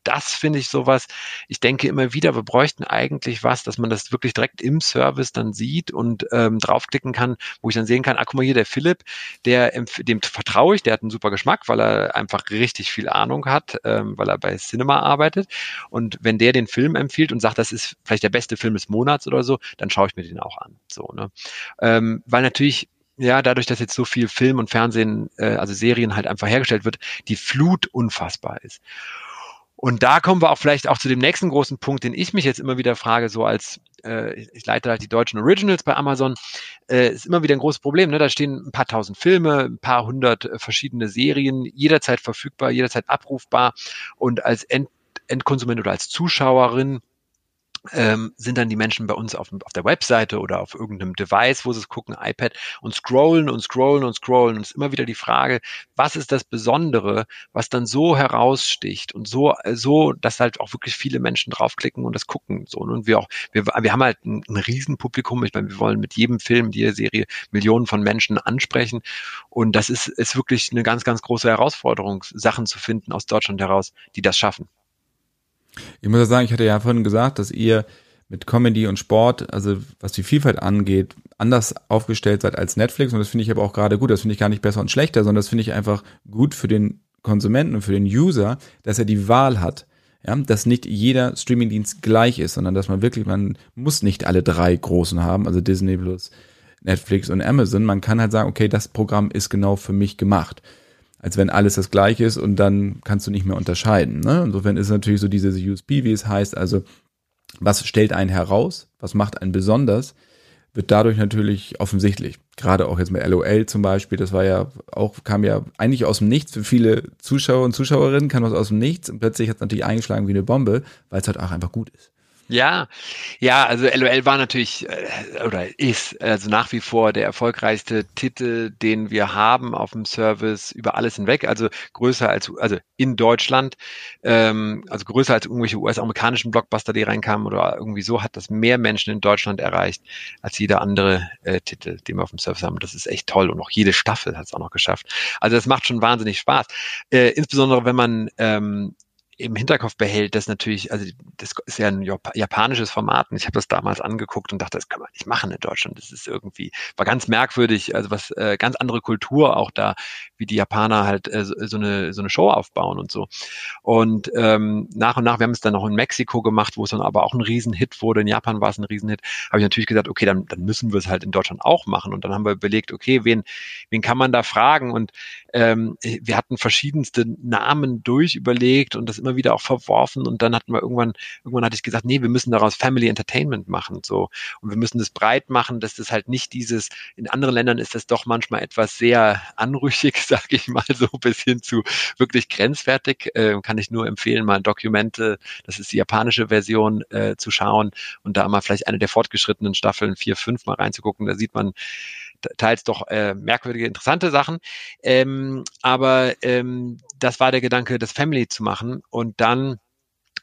das finde ich sowas. Ich denke immer wieder, wir bräuchten eigentlich was, dass man das wirklich direkt im Service dann sieht und ähm, draufklicken kann, wo ich dann sehen kann, ah, guck mal hier, der Philipp, der dem vertraue ich, der hat einen super Geschmack, weil er einfach richtig viel Ahnung hat, ähm, weil er bei Cinema arbeitet. Und wenn der den Film empfiehlt und sagt, das ist vielleicht der beste Film des Monats oder so, dann schaue ich mir den auch an. So, ne? Ähm, weil natürlich ja, dadurch, dass jetzt so viel Film und Fernsehen, äh, also Serien halt einfach hergestellt wird, die Flut unfassbar ist. Und da kommen wir auch vielleicht auch zu dem nächsten großen Punkt, den ich mich jetzt immer wieder frage, so als äh, ich leite halt die deutschen Originals bei Amazon, äh, ist immer wieder ein großes Problem. Ne? Da stehen ein paar tausend Filme, ein paar hundert äh, verschiedene Serien, jederzeit verfügbar, jederzeit abrufbar. Und als End Endkonsument oder als Zuschauerin ähm, sind dann die Menschen bei uns auf, auf der Webseite oder auf irgendeinem Device, wo sie es gucken, iPad und scrollen und scrollen und scrollen. Und es ist immer wieder die Frage, was ist das Besondere, was dann so heraussticht und so, so, dass halt auch wirklich viele Menschen draufklicken und das gucken. So. Und wir auch, wir, wir haben halt ein, ein Riesenpublikum. Ich meine, wir wollen mit jedem Film, jeder Serie Millionen von Menschen ansprechen. Und das ist, ist wirklich eine ganz, ganz große Herausforderung, Sachen zu finden aus Deutschland heraus, die das schaffen. Ich muss ja sagen, ich hatte ja vorhin gesagt, dass ihr mit Comedy und Sport, also was die Vielfalt angeht, anders aufgestellt seid als Netflix. Und das finde ich aber auch gerade gut. Das finde ich gar nicht besser und schlechter, sondern das finde ich einfach gut für den Konsumenten und für den User, dass er die Wahl hat. Ja, dass nicht jeder Streamingdienst gleich ist, sondern dass man wirklich, man muss nicht alle drei großen haben, also Disney Plus, Netflix und Amazon. Man kann halt sagen, okay, das Programm ist genau für mich gemacht. Als wenn alles das gleiche ist und dann kannst du nicht mehr unterscheiden. Ne? Insofern ist natürlich so diese USP, wie es heißt, also was stellt einen heraus, was macht einen besonders, wird dadurch natürlich offensichtlich. Gerade auch jetzt mit LOL zum Beispiel, das war ja auch, kam ja eigentlich aus dem Nichts für viele Zuschauer und Zuschauerinnen, kam das aus dem Nichts und plötzlich hat es natürlich eingeschlagen wie eine Bombe, weil es halt auch einfach gut ist. Ja, ja, also LOL war natürlich äh, oder ist also nach wie vor der erfolgreichste Titel, den wir haben auf dem Service über alles hinweg. Also größer als, also in Deutschland, ähm, also größer als irgendwelche US-amerikanischen Blockbuster, die reinkamen oder irgendwie so, hat das mehr Menschen in Deutschland erreicht als jeder andere äh, Titel, den wir auf dem Service haben. Das ist echt toll und auch jede Staffel hat es auch noch geschafft. Also das macht schon wahnsinnig Spaß. Äh, insbesondere wenn man ähm, im Hinterkopf behält, dass natürlich, also das ist ja ein japanisches Format und ich habe das damals angeguckt und dachte, das kann man nicht machen in Deutschland. Das ist irgendwie, war ganz merkwürdig, also was äh, ganz andere Kultur auch da, wie die Japaner halt äh, so, eine, so eine Show aufbauen und so. Und ähm, nach und nach, wir haben es dann noch in Mexiko gemacht, wo es dann aber auch ein Riesenhit wurde. In Japan war es ein Riesenhit. Habe ich natürlich gesagt, okay, dann, dann müssen wir es halt in Deutschland auch machen. Und dann haben wir überlegt, okay, wen, wen kann man da fragen? Und ähm, wir hatten verschiedenste Namen durchüberlegt und das immer wieder auch verworfen und dann hatten wir irgendwann, irgendwann hatte ich gesagt, nee, wir müssen daraus Family Entertainment machen, so. Und wir müssen das breit machen, dass das halt nicht dieses, in anderen Ländern ist das doch manchmal etwas sehr anrüchig, sage ich mal, so bis hin zu wirklich grenzwertig. Äh, kann ich nur empfehlen, mal Dokumente, das ist die japanische Version, äh, zu schauen und da mal vielleicht eine der fortgeschrittenen Staffeln vier, fünf mal reinzugucken. Da sieht man, teils doch äh, merkwürdige, interessante Sachen. Ähm, aber ähm, das war der Gedanke, das Family zu machen und dann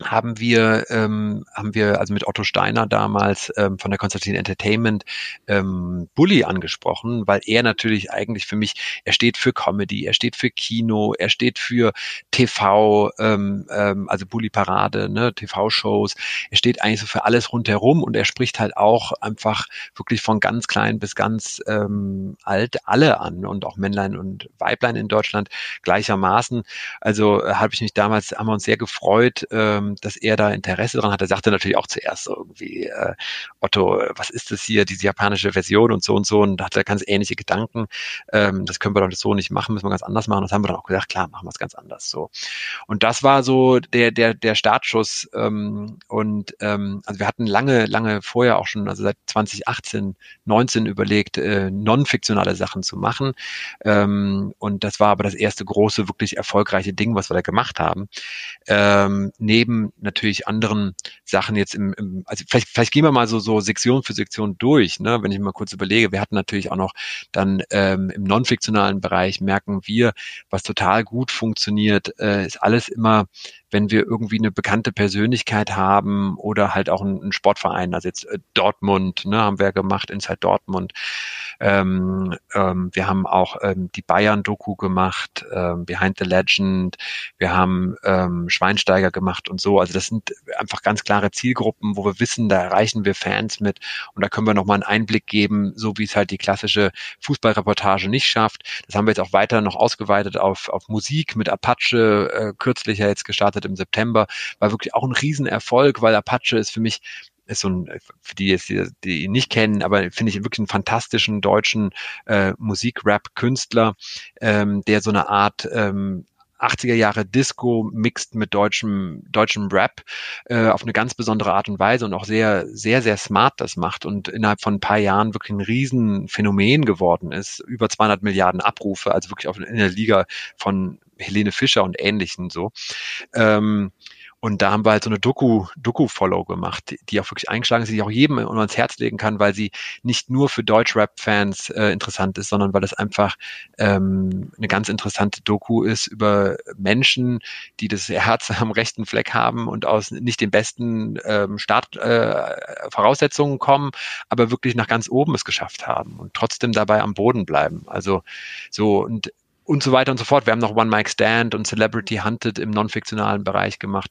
haben wir, ähm, haben wir also mit Otto Steiner damals ähm, von der Konstantin Entertainment ähm, Bully angesprochen, weil er natürlich eigentlich für mich, er steht für Comedy, er steht für Kino, er steht für TV, ähm, ähm, also Bully Parade, ne, TV-Shows, er steht eigentlich so für alles rundherum und er spricht halt auch einfach wirklich von ganz klein bis ganz ähm, alt alle an und auch Männlein und Weiblein in Deutschland gleichermaßen. Also äh, habe ich mich damals, haben wir uns sehr gefreut, ähm, ähm, dass er da Interesse dran hat. Er sagte natürlich auch zuerst so irgendwie, äh, Otto, was ist das hier, diese japanische Version und so und so und da hat er ganz ähnliche Gedanken. Ähm, das können wir doch so nicht machen, müssen wir ganz anders machen. Das haben wir dann auch gesagt, klar, machen wir es ganz anders so. Und das war so der, der, der Startschuss. Ähm, und ähm, also wir hatten lange, lange vorher auch schon, also seit 2018, 19 überlegt, äh, non-fiktionale Sachen zu machen. Ähm, und das war aber das erste große, wirklich erfolgreiche Ding, was wir da gemacht haben. Ähm, neben natürlich anderen Sachen jetzt im, im also vielleicht, vielleicht gehen wir mal so, so Sektion für Sektion durch, ne? wenn ich mal kurz überlege. Wir hatten natürlich auch noch dann ähm, im non-fiktionalen Bereich merken wir, was total gut funktioniert, äh, ist alles immer wenn wir irgendwie eine bekannte Persönlichkeit haben oder halt auch einen, Sportverein, also jetzt äh, Dortmund, ne, haben wir gemacht, Inside Dortmund. Ähm, ähm, wir haben auch ähm, die Bayern-Doku gemacht, ähm, Behind the Legend. Wir haben ähm, Schweinsteiger gemacht und so. Also das sind einfach ganz klare Zielgruppen, wo wir wissen, da erreichen wir Fans mit und da können wir nochmal einen Einblick geben, so wie es halt die klassische Fußballreportage nicht schafft. Das haben wir jetzt auch weiter noch ausgeweitet auf, auf Musik mit Apache, äh, kürzlich ja jetzt gestartet gestartet im September, war wirklich auch ein Riesenerfolg, weil Apache ist für mich ist so ein, für die jetzt, die, die ihn nicht kennen, aber finde ich wirklich einen fantastischen deutschen äh, Musik-Rap-Künstler, ähm, der so eine Art ähm, 80er Jahre Disco mixt mit deutschem, deutschem Rap äh, auf eine ganz besondere Art und Weise und auch sehr, sehr, sehr smart das macht und innerhalb von ein paar Jahren wirklich ein Riesenphänomen geworden ist. Über 200 Milliarden Abrufe, also wirklich auf, in der Liga von Helene Fischer und Ähnlichen so. Ähm, und da haben wir halt so eine Doku, Doku-Follow gemacht, die auch wirklich eingeschlagen ist, die ich auch jedem ans Herz legen kann, weil sie nicht nur für Deutsch-Rap-Fans äh, interessant ist, sondern weil es einfach ähm, eine ganz interessante Doku ist über Menschen, die das Herz am rechten Fleck haben und aus nicht den besten ähm, Startvoraussetzungen äh, kommen, aber wirklich nach ganz oben es geschafft haben und trotzdem dabei am Boden bleiben. Also so und und so weiter und so fort. Wir haben noch One Mike Stand und Celebrity Hunted im non-fiktionalen Bereich gemacht.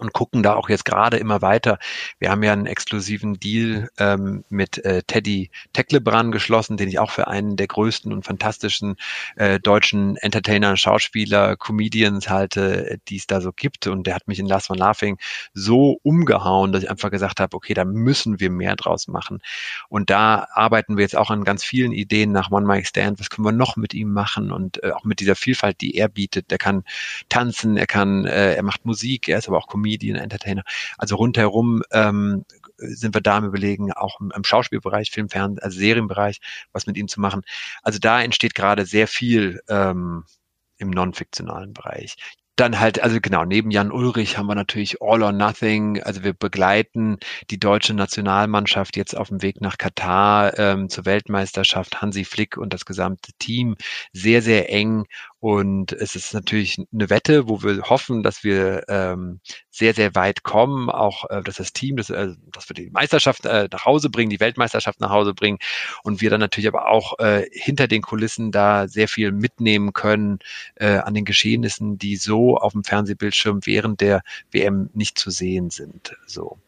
Und gucken da auch jetzt gerade immer weiter. Wir haben ja einen exklusiven Deal ähm, mit äh, Teddy Tecklebrand geschlossen, den ich auch für einen der größten und fantastischen äh, deutschen Entertainer, Schauspieler, Comedians halte, die es da so gibt. Und der hat mich in Last One Laughing so umgehauen, dass ich einfach gesagt habe, okay, da müssen wir mehr draus machen. Und da arbeiten wir jetzt auch an ganz vielen Ideen nach One Mike Stand. Was können wir noch mit ihm machen? Und äh, auch mit dieser Vielfalt, die er bietet. Der kann tanzen, er kann, äh, er macht Musik, er ist aber auch Comedian Comedian, Entertainer. Also rundherum ähm, sind wir da am überlegen, auch im, im Schauspielbereich, Film, Fernsehen, also Serienbereich, was mit ihm zu machen. Also da entsteht gerade sehr viel ähm, im non-fiktionalen Bereich dann halt, also genau, neben Jan Ulrich haben wir natürlich All or Nothing. Also wir begleiten die deutsche Nationalmannschaft jetzt auf dem Weg nach Katar ähm, zur Weltmeisterschaft. Hansi Flick und das gesamte Team sehr, sehr eng und es ist natürlich eine Wette, wo wir hoffen, dass wir ähm, sehr, sehr weit kommen, auch äh, dass das Team, dass, äh, dass wir die Meisterschaft äh, nach Hause bringen, die Weltmeisterschaft nach Hause bringen und wir dann natürlich aber auch äh, hinter den Kulissen da sehr viel mitnehmen können äh, an den Geschehnissen, die so auf dem Fernsehbildschirm während der WM nicht zu sehen sind. So.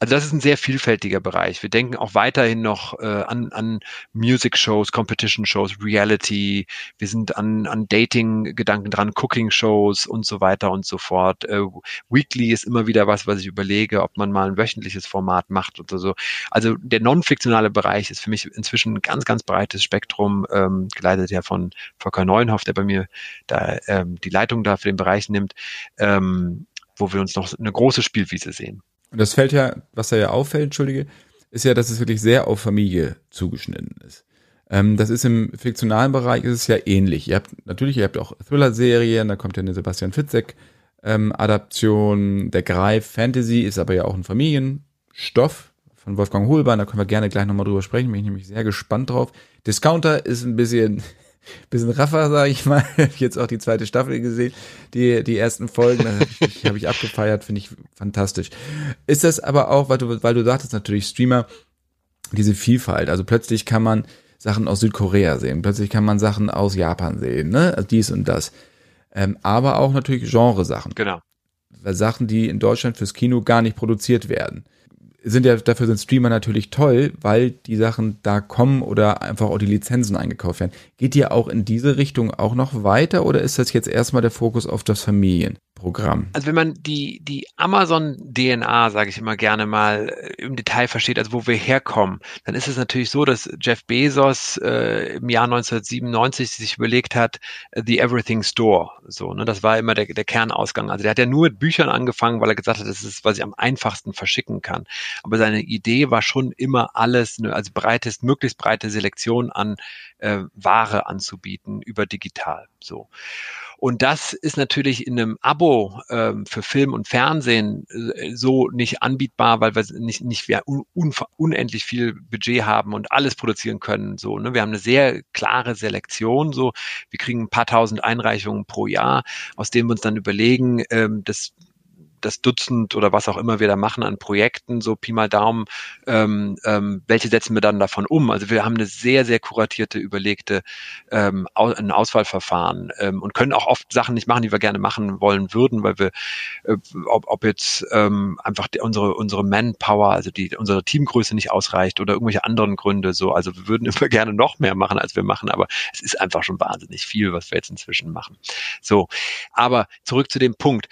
Also das ist ein sehr vielfältiger Bereich. Wir denken auch weiterhin noch äh, an, an Music-Shows, Competition-Shows, Reality. Wir sind an, an Dating-Gedanken dran, Cooking-Shows und so weiter und so fort. Äh, Weekly ist immer wieder was, was ich überlege, ob man mal ein wöchentliches Format macht oder so. Also der non-fiktionale Bereich ist für mich inzwischen ein ganz, ganz breites Spektrum, ähm, geleitet ja von Volker Neuenhoff, der bei mir da ähm, die Leitung da für den Bereich nimmt, ähm, wo wir uns noch eine große Spielwiese sehen. Und das fällt ja, was da ja auffällt, entschuldige, ist ja, dass es wirklich sehr auf Familie zugeschnitten ist. Ähm, das ist im fiktionalen Bereich ist es ja ähnlich. Ihr habt natürlich, ihr habt auch Thriller-Serien, da kommt ja eine Sebastian Fitzek ähm, Adaption, der Greif Fantasy ist aber ja auch ein Familienstoff von Wolfgang Hohlbein, da können wir gerne gleich nochmal drüber sprechen, bin ich nämlich sehr gespannt drauf. Discounter ist ein bisschen bisschen raffer, sage ich mal. Ich jetzt auch die zweite Staffel gesehen, die die ersten Folgen, habe ich, hab ich abgefeiert, finde ich fantastisch. Ist das aber auch, weil du weil du sagtest natürlich Streamer diese Vielfalt, also plötzlich kann man Sachen aus Südkorea sehen, plötzlich kann man Sachen aus Japan sehen, ne, also dies und das. Ähm, aber auch natürlich Genresachen. Genau. Weil Sachen, die in Deutschland fürs Kino gar nicht produziert werden sind ja, dafür sind Streamer natürlich toll, weil die Sachen da kommen oder einfach auch die Lizenzen eingekauft werden. Geht ihr auch in diese Richtung auch noch weiter oder ist das jetzt erstmal der Fokus auf das Familien? Programm. Also wenn man die, die Amazon-DNA, sage ich immer gerne mal, äh, im Detail versteht, also wo wir herkommen, dann ist es natürlich so, dass Jeff Bezos äh, im Jahr 1997 sich überlegt hat, äh, The Everything Store. So, ne, das war immer der, der Kernausgang. Also der hat ja nur mit Büchern angefangen, weil er gesagt hat, das ist, was ich am einfachsten verschicken kann. Aber seine Idee war schon immer alles, ne, also breites, möglichst breite Selektion an äh, Ware anzubieten über digital. So. Und das ist natürlich in einem Abo ähm, für Film und Fernsehen äh, so nicht anbietbar, weil wir nicht, nicht wir un, unendlich viel Budget haben und alles produzieren können. So, ne? Wir haben eine sehr klare Selektion. So, wir kriegen ein paar tausend Einreichungen pro Jahr, aus denen wir uns dann überlegen, ähm, das das Dutzend oder was auch immer wir da machen an Projekten, so Pi mal Daumen, ähm, ähm, welche setzen wir dann davon um? Also wir haben eine sehr, sehr kuratierte, überlegte ähm, ein Auswahlverfahren ähm, und können auch oft Sachen nicht machen, die wir gerne machen wollen würden, weil wir, äh, ob, ob jetzt ähm, einfach die, unsere, unsere Manpower, also die, unsere Teamgröße nicht ausreicht oder irgendwelche anderen Gründe so. Also wir würden immer gerne noch mehr machen, als wir machen, aber es ist einfach schon wahnsinnig viel, was wir jetzt inzwischen machen. So, aber zurück zu dem Punkt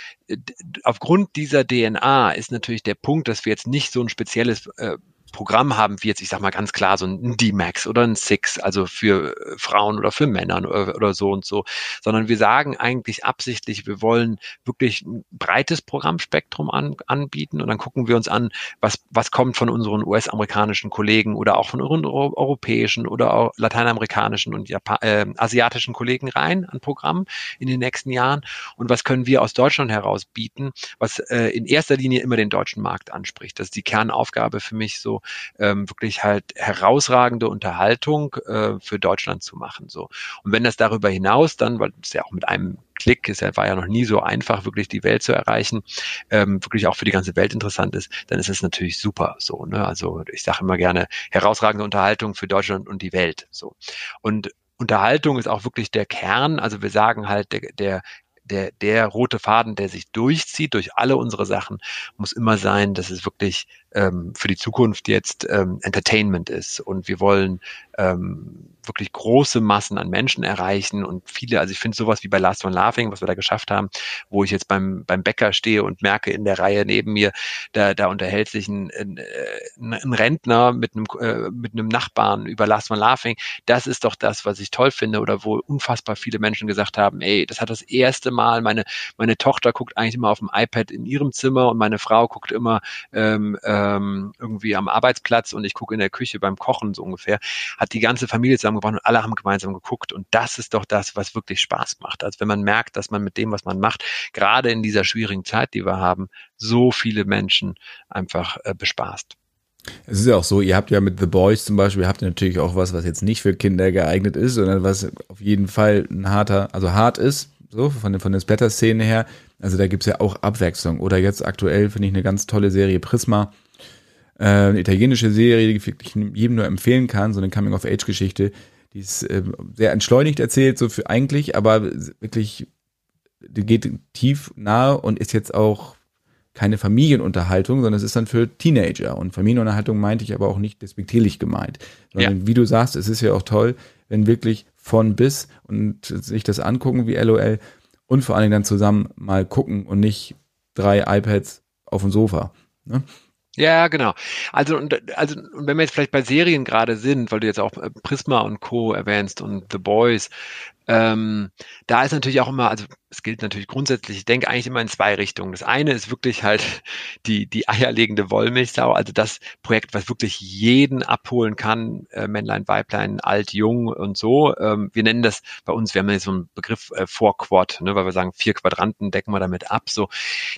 aufgrund dieser DNA ist natürlich der Punkt, dass wir jetzt nicht so ein spezielles äh, Programm haben, wie jetzt, ich sag mal ganz klar, so ein D-Max oder ein Six, also für äh, Frauen oder für Männer oder, oder so und so, sondern wir sagen eigentlich absichtlich, wir wollen wirklich ein breites Programmspektrum an, anbieten und dann gucken wir uns an, was, was kommt von unseren US-amerikanischen Kollegen oder auch von unseren europäischen oder auch lateinamerikanischen und Japan äh, asiatischen Kollegen rein an Programmen in den nächsten Jahren. Und was können wir aus Deutschland heraus bieten, was äh, in erster Linie immer den deutschen Markt anspricht. Das ist die Kernaufgabe für mich so ähm, wirklich halt herausragende Unterhaltung äh, für Deutschland zu machen. So. Und wenn das darüber hinaus dann, weil es ja auch mit einem Klick ist war ja noch nie so einfach, wirklich die Welt zu erreichen, ähm, wirklich auch für die ganze Welt interessant ist, dann ist es natürlich super so. Ne? Also ich sage immer gerne, herausragende Unterhaltung für Deutschland und die Welt. So. Und Unterhaltung ist auch wirklich der Kern. Also wir sagen halt, der, der der, der rote Faden, der sich durchzieht durch alle unsere Sachen, muss immer sein, dass es wirklich ähm, für die Zukunft jetzt ähm, Entertainment ist. Und wir wollen ähm, wirklich große Massen an Menschen erreichen und viele, also ich finde sowas wie bei Last One Laughing, was wir da geschafft haben, wo ich jetzt beim, beim Bäcker stehe und merke in der Reihe neben mir, da, da unterhält sich ein, ein, ein Rentner mit einem, äh, mit einem Nachbarn über Last One Laughing. Das ist doch das, was ich toll finde oder wo unfassbar viele Menschen gesagt haben, ey, das hat das erste Mal, meine, meine Tochter guckt eigentlich immer auf dem iPad in ihrem Zimmer und meine Frau guckt immer ähm, ähm, irgendwie am Arbeitsplatz und ich gucke in der Küche beim Kochen so ungefähr. Hat die ganze Familie zusammengebracht und alle haben gemeinsam geguckt. Und das ist doch das, was wirklich Spaß macht. Also wenn man merkt, dass man mit dem, was man macht, gerade in dieser schwierigen Zeit, die wir haben, so viele Menschen einfach äh, bespaßt. Es ist ja auch so, ihr habt ja mit The Boys zum Beispiel, habt ihr natürlich auch was, was jetzt nicht für Kinder geeignet ist, sondern was auf jeden Fall ein harter, also hart ist, so von, von der Splatter-Szene her. Also da gibt's ja auch Abwechslung. Oder jetzt aktuell finde ich eine ganz tolle Serie Prisma, äh, eine italienische Serie, die ich wirklich jedem nur empfehlen kann, so eine Coming-of-Age-Geschichte, die ist äh, sehr entschleunigt erzählt, so für eigentlich, aber wirklich, die geht tief nahe und ist jetzt auch keine Familienunterhaltung, sondern es ist dann für Teenager. Und Familienunterhaltung meinte ich aber auch nicht despektierlich gemeint. Sondern ja. wie du sagst, es ist ja auch toll, wenn wirklich von bis und sich das angucken wie LOL und vor allen Dingen dann zusammen mal gucken und nicht drei iPads auf dem Sofa. Ne? Ja, genau. Also, und, also, wenn wir jetzt vielleicht bei Serien gerade sind, weil du jetzt auch äh, Prisma und Co. erwähnst und The Boys, ähm, da ist natürlich auch immer, also es gilt natürlich grundsätzlich, ich denke eigentlich immer in zwei Richtungen. Das eine ist wirklich halt die, die eierlegende Wollmilchsau, also das Projekt, was wirklich jeden abholen kann, äh, Männlein, Weiblein, alt, jung und so. Ähm, wir nennen das bei uns, wir haben ja so einen Begriff äh, Vorquad, ne, weil wir sagen, vier Quadranten decken wir damit ab. So,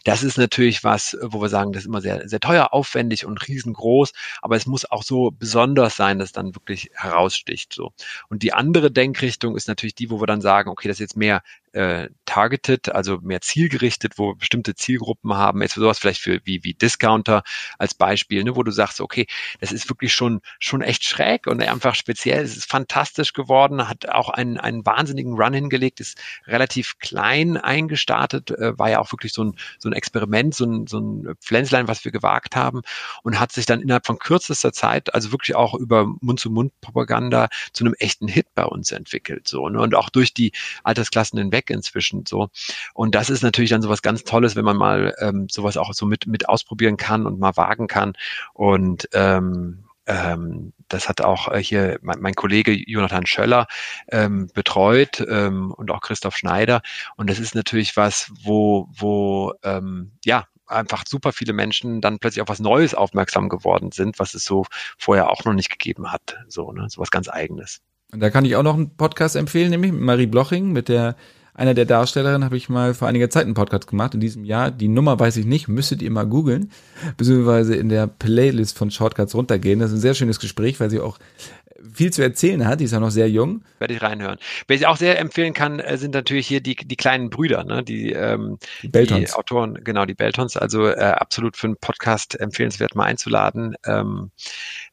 das ist natürlich was, wo wir sagen, das ist immer sehr, sehr teuer, aufwendig und riesengroß, aber es muss auch so besonders sein, dass dann wirklich heraussticht. So. Und die andere Denkrichtung ist natürlich die, wo wir dann sagen, okay, das ist jetzt mehr äh, targeted, also mehr zielgerichtet, wo bestimmte Zielgruppen haben, jetzt sowas vielleicht für wie, wie Discounter als Beispiel, ne, wo du sagst, okay, das ist wirklich schon, schon echt schräg und einfach speziell, es ist fantastisch geworden, hat auch einen, einen wahnsinnigen Run hingelegt, ist relativ klein eingestartet, äh, war ja auch wirklich so ein, so ein Experiment, so ein, so ein Pflänzlein, was wir gewagt haben und hat sich dann innerhalb von kürzester Zeit, also wirklich auch über Mund-zu-Mund-Propaganda zu einem echten Hit bei uns entwickelt, so, ne, und auch durch die Altersklassen hinweg weg inzwischen so. Und das ist natürlich dann sowas ganz Tolles, wenn man mal ähm, sowas auch so mit, mit ausprobieren kann und mal wagen kann. Und ähm, ähm, das hat auch äh, hier mein, mein, Kollege Jonathan Schöller ähm, betreut ähm, und auch Christoph Schneider. Und das ist natürlich was, wo, wo ähm, ja, einfach super viele Menschen dann plötzlich auf was Neues aufmerksam geworden sind, was es so vorher auch noch nicht gegeben hat. So, ne, so was ganz Eigenes. Und da kann ich auch noch einen Podcast empfehlen, nämlich Marie Bloching mit der einer der Darstellerinnen habe ich mal vor einiger Zeit einen Podcast gemacht, in diesem Jahr. Die Nummer weiß ich nicht, müsstet ihr mal googeln, beziehungsweise in der Playlist von Shortcuts runtergehen. Das ist ein sehr schönes Gespräch, weil sie auch viel zu erzählen hat. Die ist ja noch sehr jung. Werde ich reinhören. Wer ich auch sehr empfehlen kann, äh, sind natürlich hier die, die kleinen Brüder, ne? die, ähm, die, die Autoren, genau, die Beltons. Also äh, absolut für einen Podcast empfehlenswert mal einzuladen. Ähm,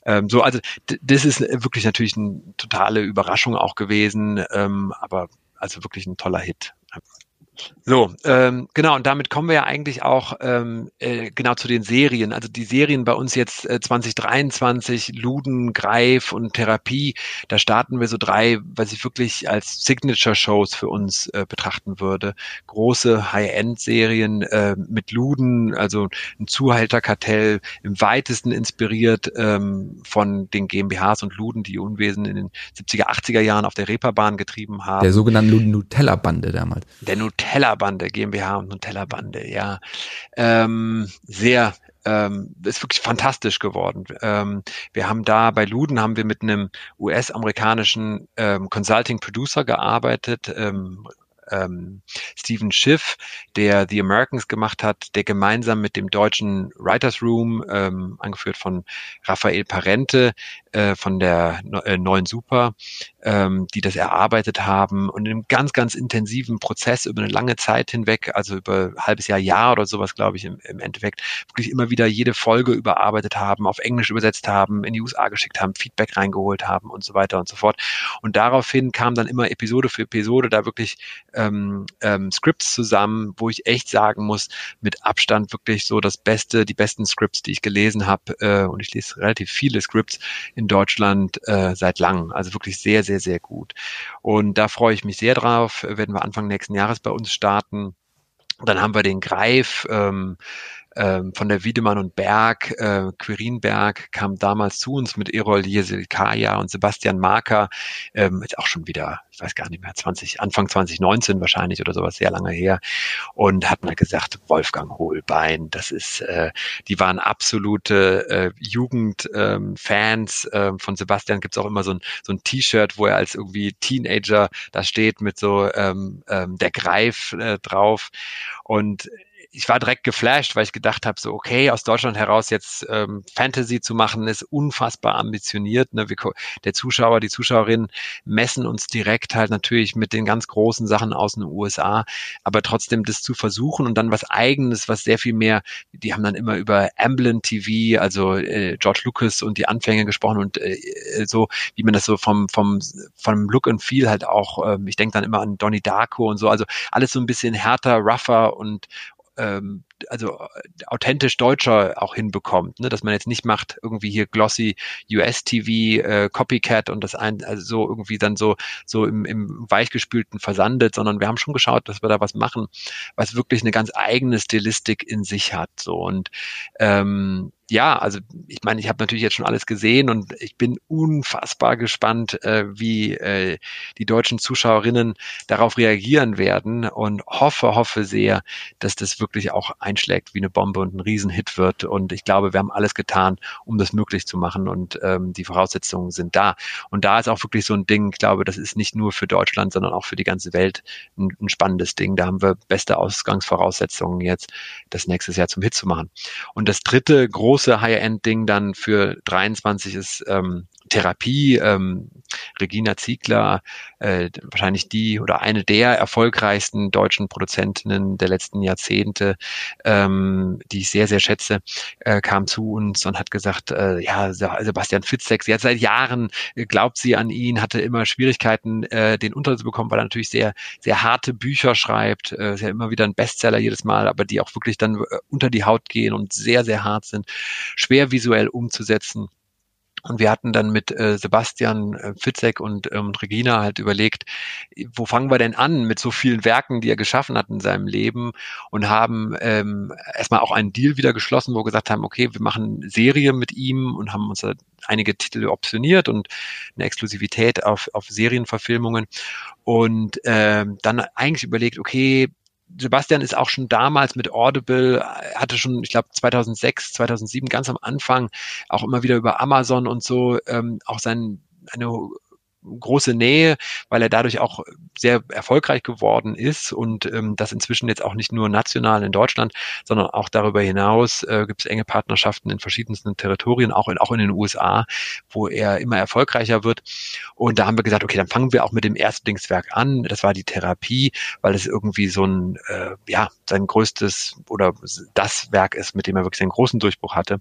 ähm, so, also das ist wirklich natürlich eine totale Überraschung auch gewesen, ähm, aber also wirklich ein toller Hit. So, ähm, genau, und damit kommen wir ja eigentlich auch ähm, äh, genau zu den Serien. Also die Serien bei uns jetzt äh, 2023, Luden, Greif und Therapie, da starten wir so drei, was ich wirklich als Signature-Shows für uns äh, betrachten würde. Große High-End-Serien äh, mit Luden, also ein Zuhälterkartell, im weitesten inspiriert ähm, von den GmbHs und Luden, die Unwesen in den 70er, 80er Jahren auf der Reeperbahn getrieben haben. Der sogenannten Nutella-Bande damals. Der Nutella Nutella-Bande, GmbH und Nutella-Bande, ja. Ähm, sehr ähm, ist wirklich fantastisch geworden. Ähm, wir haben da bei Luden haben wir mit einem US-amerikanischen ähm, Consulting Producer gearbeitet, ähm, ähm, Stephen Schiff, der The Americans gemacht hat, der gemeinsam mit dem deutschen Writers Room, ähm, angeführt von Raphael Parente, äh, von der äh, neuen Super, ähm, die das erarbeitet haben und in einem ganz, ganz intensiven Prozess über eine lange Zeit hinweg, also über ein halbes Jahr, Jahr oder sowas, glaube ich, im, im Endeffekt, wirklich immer wieder jede Folge überarbeitet haben, auf Englisch übersetzt haben, in die USA geschickt haben, Feedback reingeholt haben und so weiter und so fort. Und daraufhin kam dann immer Episode für Episode da wirklich ähm, ähm, Scripts zusammen, wo ich echt sagen muss, mit Abstand wirklich so das Beste, die besten Scripts, die ich gelesen habe. Äh, und ich lese relativ viele Scripts in Deutschland äh, seit langem. Also wirklich sehr, sehr, sehr gut. Und da freue ich mich sehr drauf. Werden wir Anfang nächsten Jahres bei uns starten. Dann haben wir den Greif, ähm, ähm, von der Wiedemann und Berg, äh, Quirinberg kam damals zu uns mit Erol Jeselkaya und Sebastian Marker, ähm, jetzt auch schon wieder, ich weiß gar nicht mehr, 20, Anfang 2019 wahrscheinlich oder sowas, sehr lange her. Und hat mal gesagt, Wolfgang Hohlbein, das ist, äh, die waren absolute äh, Jugendfans ähm, äh, von Sebastian, gibt's auch immer so ein, so ein T-Shirt, wo er als irgendwie Teenager da steht mit so ähm, ähm, der Greif äh, drauf. Und ich war direkt geflasht, weil ich gedacht habe, so okay, aus Deutschland heraus jetzt ähm, Fantasy zu machen, ist unfassbar ambitioniert. Ne? Wir, der Zuschauer, die Zuschauerinnen messen uns direkt halt natürlich mit den ganz großen Sachen aus den USA, aber trotzdem das zu versuchen und dann was Eigenes, was sehr viel mehr, die haben dann immer über Amblin TV, also äh, George Lucas und die Anfänge gesprochen und äh, so, wie man das so vom, vom, vom Look and Feel halt auch, äh, ich denke dann immer an Donnie Darko und so, also alles so ein bisschen härter, rougher und ähm, also äh, authentisch deutscher auch hinbekommt, ne? dass man jetzt nicht macht irgendwie hier glossy US TV äh, Copycat und das ein also so irgendwie dann so so im, im weichgespülten versandet, sondern wir haben schon geschaut, dass wir da was machen, was wirklich eine ganz eigene Stilistik in sich hat so und ähm, ja, also ich meine, ich habe natürlich jetzt schon alles gesehen und ich bin unfassbar gespannt, äh, wie äh, die deutschen Zuschauerinnen darauf reagieren werden und hoffe, hoffe sehr, dass das wirklich auch einschlägt wie eine Bombe und ein Riesenhit wird. Und ich glaube, wir haben alles getan, um das möglich zu machen und ähm, die Voraussetzungen sind da. Und da ist auch wirklich so ein Ding, ich glaube, das ist nicht nur für Deutschland, sondern auch für die ganze Welt ein, ein spannendes Ding. Da haben wir beste Ausgangsvoraussetzungen jetzt, das nächstes Jahr zum Hit zu machen. Und das dritte große große High-End-Ding dann für 23 ist ähm, Therapie. Ähm, Regina Ziegler, äh, wahrscheinlich die oder eine der erfolgreichsten deutschen Produzentinnen der letzten Jahrzehnte, ähm, die ich sehr, sehr schätze, äh, kam zu uns und hat gesagt, äh, ja, Sebastian Fitzek, sie hat seit Jahren, äh, glaubt sie an ihn, hatte immer Schwierigkeiten, äh, den unterzubekommen, weil er natürlich sehr, sehr harte Bücher schreibt, äh, ist ja immer wieder ein Bestseller jedes Mal, aber die auch wirklich dann äh, unter die Haut gehen und sehr, sehr hart sind, schwer visuell umzusetzen. Und wir hatten dann mit äh, Sebastian äh, Fitzek und ähm, Regina halt überlegt, wo fangen wir denn an mit so vielen Werken, die er geschaffen hat in seinem Leben und haben ähm, erstmal auch einen Deal wieder geschlossen, wo wir gesagt haben, okay, wir machen Serie mit ihm und haben uns da einige Titel optioniert und eine Exklusivität auf, auf Serienverfilmungen. Und ähm, dann eigentlich überlegt, okay, Sebastian ist auch schon damals mit Audible, hatte schon, ich glaube 2006, 2007 ganz am Anfang auch immer wieder über Amazon und so ähm, auch sein eine große Nähe, weil er dadurch auch sehr erfolgreich geworden ist und ähm, das inzwischen jetzt auch nicht nur national in Deutschland, sondern auch darüber hinaus äh, gibt es enge Partnerschaften in verschiedensten Territorien, auch in, auch in den USA, wo er immer erfolgreicher wird. Und da haben wir gesagt, okay, dann fangen wir auch mit dem Erstlingswerk an. Das war die Therapie, weil es irgendwie so ein, äh, ja, sein größtes oder das Werk ist, mit dem er wirklich seinen großen Durchbruch hatte.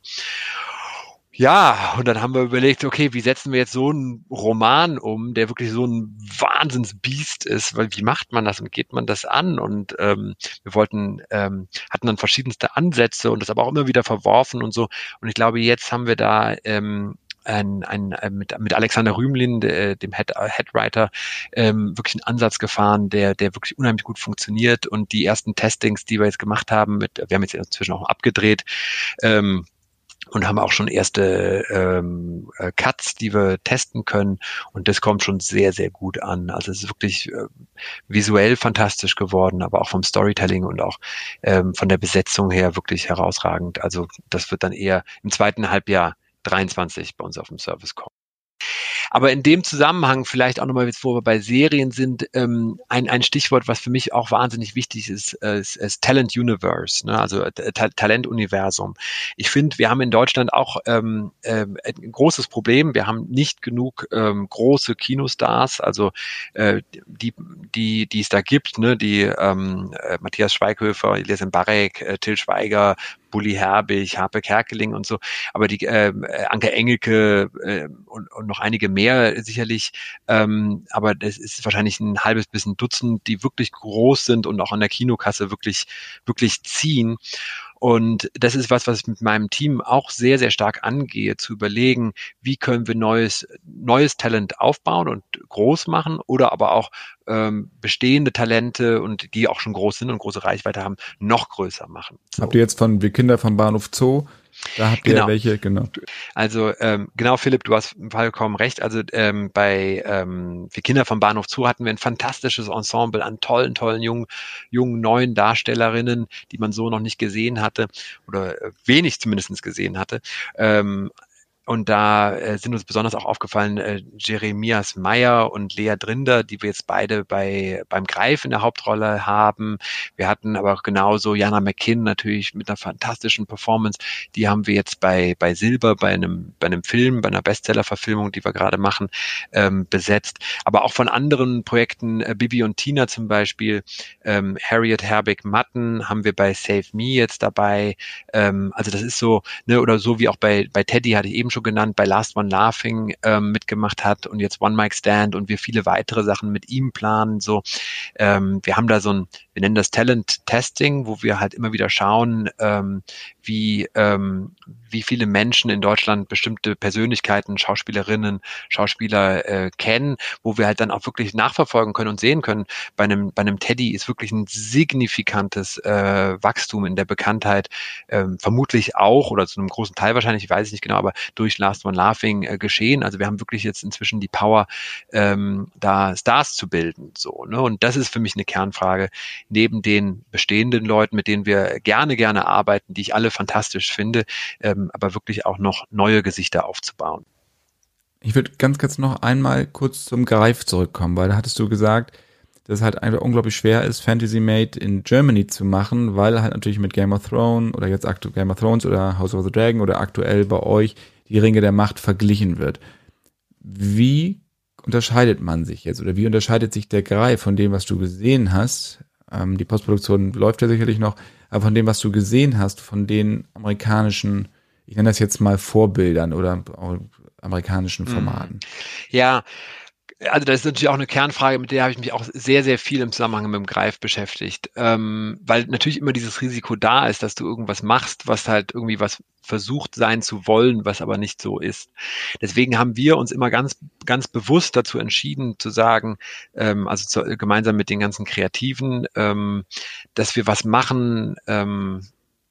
Ja, und dann haben wir überlegt, okay, wie setzen wir jetzt so einen Roman um, der wirklich so ein Wahnsinnsbiest ist, weil wie macht man das und geht man das an? Und ähm, wir wollten, ähm, hatten dann verschiedenste Ansätze und das aber auch immer wieder verworfen und so. Und ich glaube, jetzt haben wir da ähm, ein, ein, mit, mit Alexander Rümlin, de, dem Head, Headwriter, ähm, wirklich einen Ansatz gefahren, der, der wirklich unheimlich gut funktioniert. Und die ersten Testings, die wir jetzt gemacht haben, mit, wir haben jetzt inzwischen auch abgedreht, ähm, und haben auch schon erste ähm, äh, Cuts, die wir testen können. Und das kommt schon sehr, sehr gut an. Also es ist wirklich äh, visuell fantastisch geworden, aber auch vom Storytelling und auch ähm, von der Besetzung her wirklich herausragend. Also das wird dann eher im zweiten Halbjahr 23 bei uns auf dem Service kommen. Aber in dem Zusammenhang vielleicht auch nochmal, wo wir bei Serien sind, ähm, ein, ein Stichwort, was für mich auch wahnsinnig wichtig ist, ist, ist Talent Universe, ne? also äh, Ta Talentuniversum. Ich finde, wir haben in Deutschland auch ähm, äh, ein großes Problem. Wir haben nicht genug ähm, große Kinostars, also äh, die, die, die es da gibt, ne? die ähm, äh, Matthias Schweighöfer, Elias Barek, äh, Till Schweiger, Bully Herbig, Harpe Kerkeling und so, aber die ähm, äh, Anke Engelke äh, und, und noch einige mehr sicherlich, ähm, aber das ist wahrscheinlich ein halbes bis ein Dutzend, die wirklich groß sind und auch an der Kinokasse wirklich, wirklich ziehen. Und das ist was, was ich mit meinem Team auch sehr, sehr stark angehe, zu überlegen, wie können wir neues, neues Talent aufbauen und groß machen oder aber auch ähm, bestehende Talente und die auch schon groß sind und große Reichweite haben, noch größer machen. So. Habt ihr jetzt von Wir Kinder vom Bahnhof Zoo da habt ihr genau. welche, genau. Also ähm, genau, Philipp, du hast vollkommen recht. Also ähm, bei ähm, Wir Kinder vom Bahnhof zu hatten wir ein fantastisches Ensemble an tollen, tollen jungen, jungen neuen Darstellerinnen, die man so noch nicht gesehen hatte oder äh, wenig zumindest gesehen hatte. Ähm, und da äh, sind uns besonders auch aufgefallen äh, Jeremias Meyer und Lea Drinder, die wir jetzt beide bei beim Greif in der Hauptrolle haben. Wir hatten aber auch genauso Jana McKinn natürlich mit einer fantastischen Performance. Die haben wir jetzt bei bei Silber bei einem bei einem Film, bei einer Bestseller-Verfilmung, die wir gerade machen, ähm, besetzt. Aber auch von anderen Projekten, äh, Bibi und Tina zum Beispiel, ähm, Harriet Herbig Matten haben wir bei Save Me jetzt dabei. Ähm, also das ist so ne oder so wie auch bei bei Teddy hatte ich eben schon genannt, bei Last One Laughing ähm, mitgemacht hat und jetzt One Mic Stand und wir viele weitere Sachen mit ihm planen. So, ähm, wir haben da so ein, wir nennen das Talent Testing, wo wir halt immer wieder schauen, ähm, wie, ähm, wie viele Menschen in Deutschland bestimmte Persönlichkeiten, Schauspielerinnen, Schauspieler äh, kennen, wo wir halt dann auch wirklich nachverfolgen können und sehen können, bei einem, bei einem Teddy ist wirklich ein signifikantes äh, Wachstum in der Bekanntheit, ähm, vermutlich auch oder zu einem großen Teil wahrscheinlich, ich weiß es nicht genau, aber durch Last One Laughing äh, geschehen. Also wir haben wirklich jetzt inzwischen die Power, ähm, da Stars zu bilden. So, ne? Und das ist für mich eine Kernfrage, neben den bestehenden Leuten, mit denen wir gerne, gerne arbeiten, die ich alle fantastisch finde, ähm, aber wirklich auch noch neue Gesichter aufzubauen. Ich würde ganz kurz noch einmal kurz zum Greif zurückkommen, weil da hattest du gesagt, dass es halt einfach unglaublich schwer ist, Fantasy Made in Germany zu machen, weil halt natürlich mit Game of Thrones oder jetzt aktuell Game of Thrones oder House of the Dragon oder aktuell bei euch die Ringe der Macht verglichen wird. Wie unterscheidet man sich jetzt oder wie unterscheidet sich der Greif von dem, was du gesehen hast? Ähm, die Postproduktion läuft ja sicherlich noch, aber von dem, was du gesehen hast, von den amerikanischen, ich nenne das jetzt mal Vorbildern oder amerikanischen mhm. Formaten. Ja, also das ist natürlich auch eine Kernfrage, mit der habe ich mich auch sehr, sehr viel im Zusammenhang mit dem Greif beschäftigt. Ähm, weil natürlich immer dieses Risiko da ist, dass du irgendwas machst, was halt irgendwie was versucht sein zu wollen, was aber nicht so ist. Deswegen haben wir uns immer ganz, ganz bewusst dazu entschieden zu sagen, ähm, also zu, gemeinsam mit den ganzen Kreativen, ähm, dass wir was machen, ähm,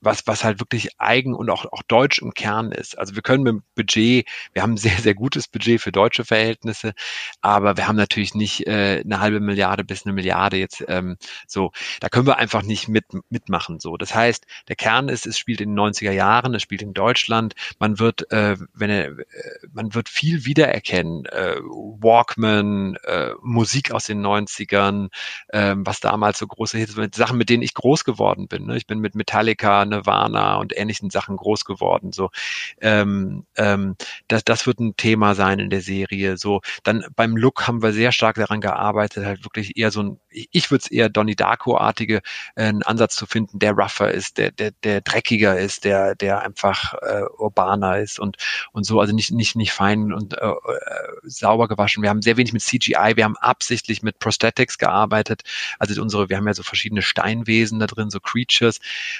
was, was halt wirklich eigen und auch, auch deutsch im Kern ist. Also wir können mit dem Budget, wir haben ein sehr, sehr gutes Budget für deutsche Verhältnisse, aber wir haben natürlich nicht äh, eine halbe Milliarde bis eine Milliarde jetzt ähm, so. Da können wir einfach nicht mit, mitmachen. So. Das heißt, der Kern ist, es spielt in den 90er Jahren, es spielt in Deutschland, man wird, äh, wenn er, äh, man wird viel wiedererkennen. Äh, Walkman, äh, Musik aus den 90ern, äh, was damals so große Hits, Sachen, mit denen ich groß geworden bin. Ne? Ich bin mit Metallica, Nirvana und ähnlichen Sachen groß geworden. So, ähm, ähm, das, das wird ein Thema sein in der Serie. So, dann beim Look haben wir sehr stark daran gearbeitet, halt wirklich eher so ein, ich würde es eher Donnie Darko-artige äh, einen Ansatz zu finden, der rougher ist, der, der, der dreckiger ist, der, der einfach äh, urbaner ist und und so, also nicht nicht nicht fein und äh, äh sauber gewaschen. Wir haben sehr wenig mit CGI, wir haben absichtlich mit Prosthetics gearbeitet. Also unsere, wir haben ja so verschiedene Steinwesen da drin, so Creatures.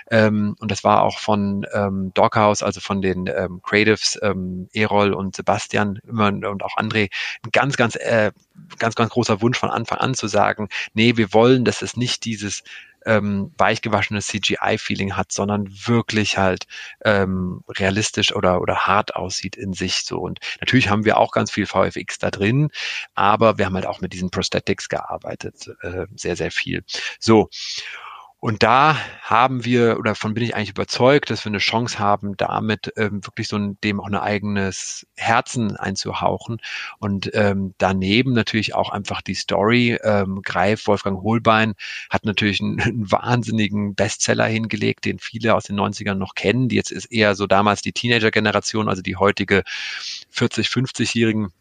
Ähm, und das war auch von ähm, Doghouse, also von den ähm, Creatives, ähm, Erol und Sebastian immer und auch André, ein ganz, ganz, äh, ganz, ganz großer Wunsch von Anfang an zu sagen, nee, wir wollen, dass es nicht dieses ähm, weichgewaschene CGI-Feeling hat, sondern wirklich halt ähm, realistisch oder, oder hart aussieht in sich so. Und natürlich haben wir auch ganz viel VFX da drin, aber wir haben halt auch mit diesen Prosthetics gearbeitet, äh, sehr, sehr viel. So. Und da haben wir, oder davon bin ich eigentlich überzeugt, dass wir eine Chance haben, damit ähm, wirklich so ein, dem auch ein eigenes Herzen einzuhauchen. Und ähm, daneben natürlich auch einfach die Story. Ähm, Greif, Wolfgang Holbein hat natürlich einen, einen wahnsinnigen Bestseller hingelegt, den viele aus den 90ern noch kennen. Die jetzt ist eher so damals die Teenager-Generation, also die heutige 40, 50-Jährigen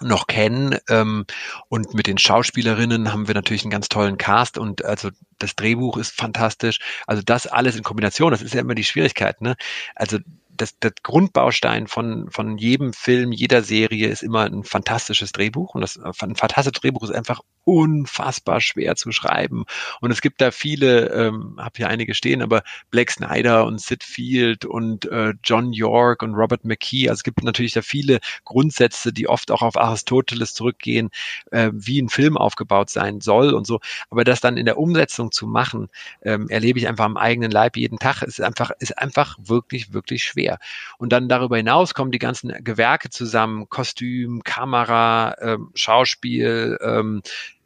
noch kennen. Ähm, und mit den Schauspielerinnen haben wir natürlich einen ganz tollen Cast und also das Drehbuch ist fantastisch. Also das alles in Kombination, das ist ja immer die Schwierigkeit. Ne? Also das, das Grundbaustein von, von jedem Film, jeder Serie ist immer ein fantastisches Drehbuch. Und das ein fantastisches Drehbuch ist einfach unfassbar schwer zu schreiben. Und es gibt da viele, ähm, habe hier einige stehen, aber Blake Snyder und Sid Field und äh, John York und Robert McKee. Also es gibt natürlich da viele Grundsätze, die oft auch auf Aristoteles zurückgehen, äh, wie ein Film aufgebaut sein soll und so. Aber das dann in der Umsetzung zu machen, ähm, erlebe ich einfach am eigenen Leib jeden Tag. ist einfach, ist einfach wirklich, wirklich schwer schwer. Und dann darüber hinaus kommen die ganzen Gewerke zusammen, Kostüm, Kamera, ähm, Schauspiel, ähm,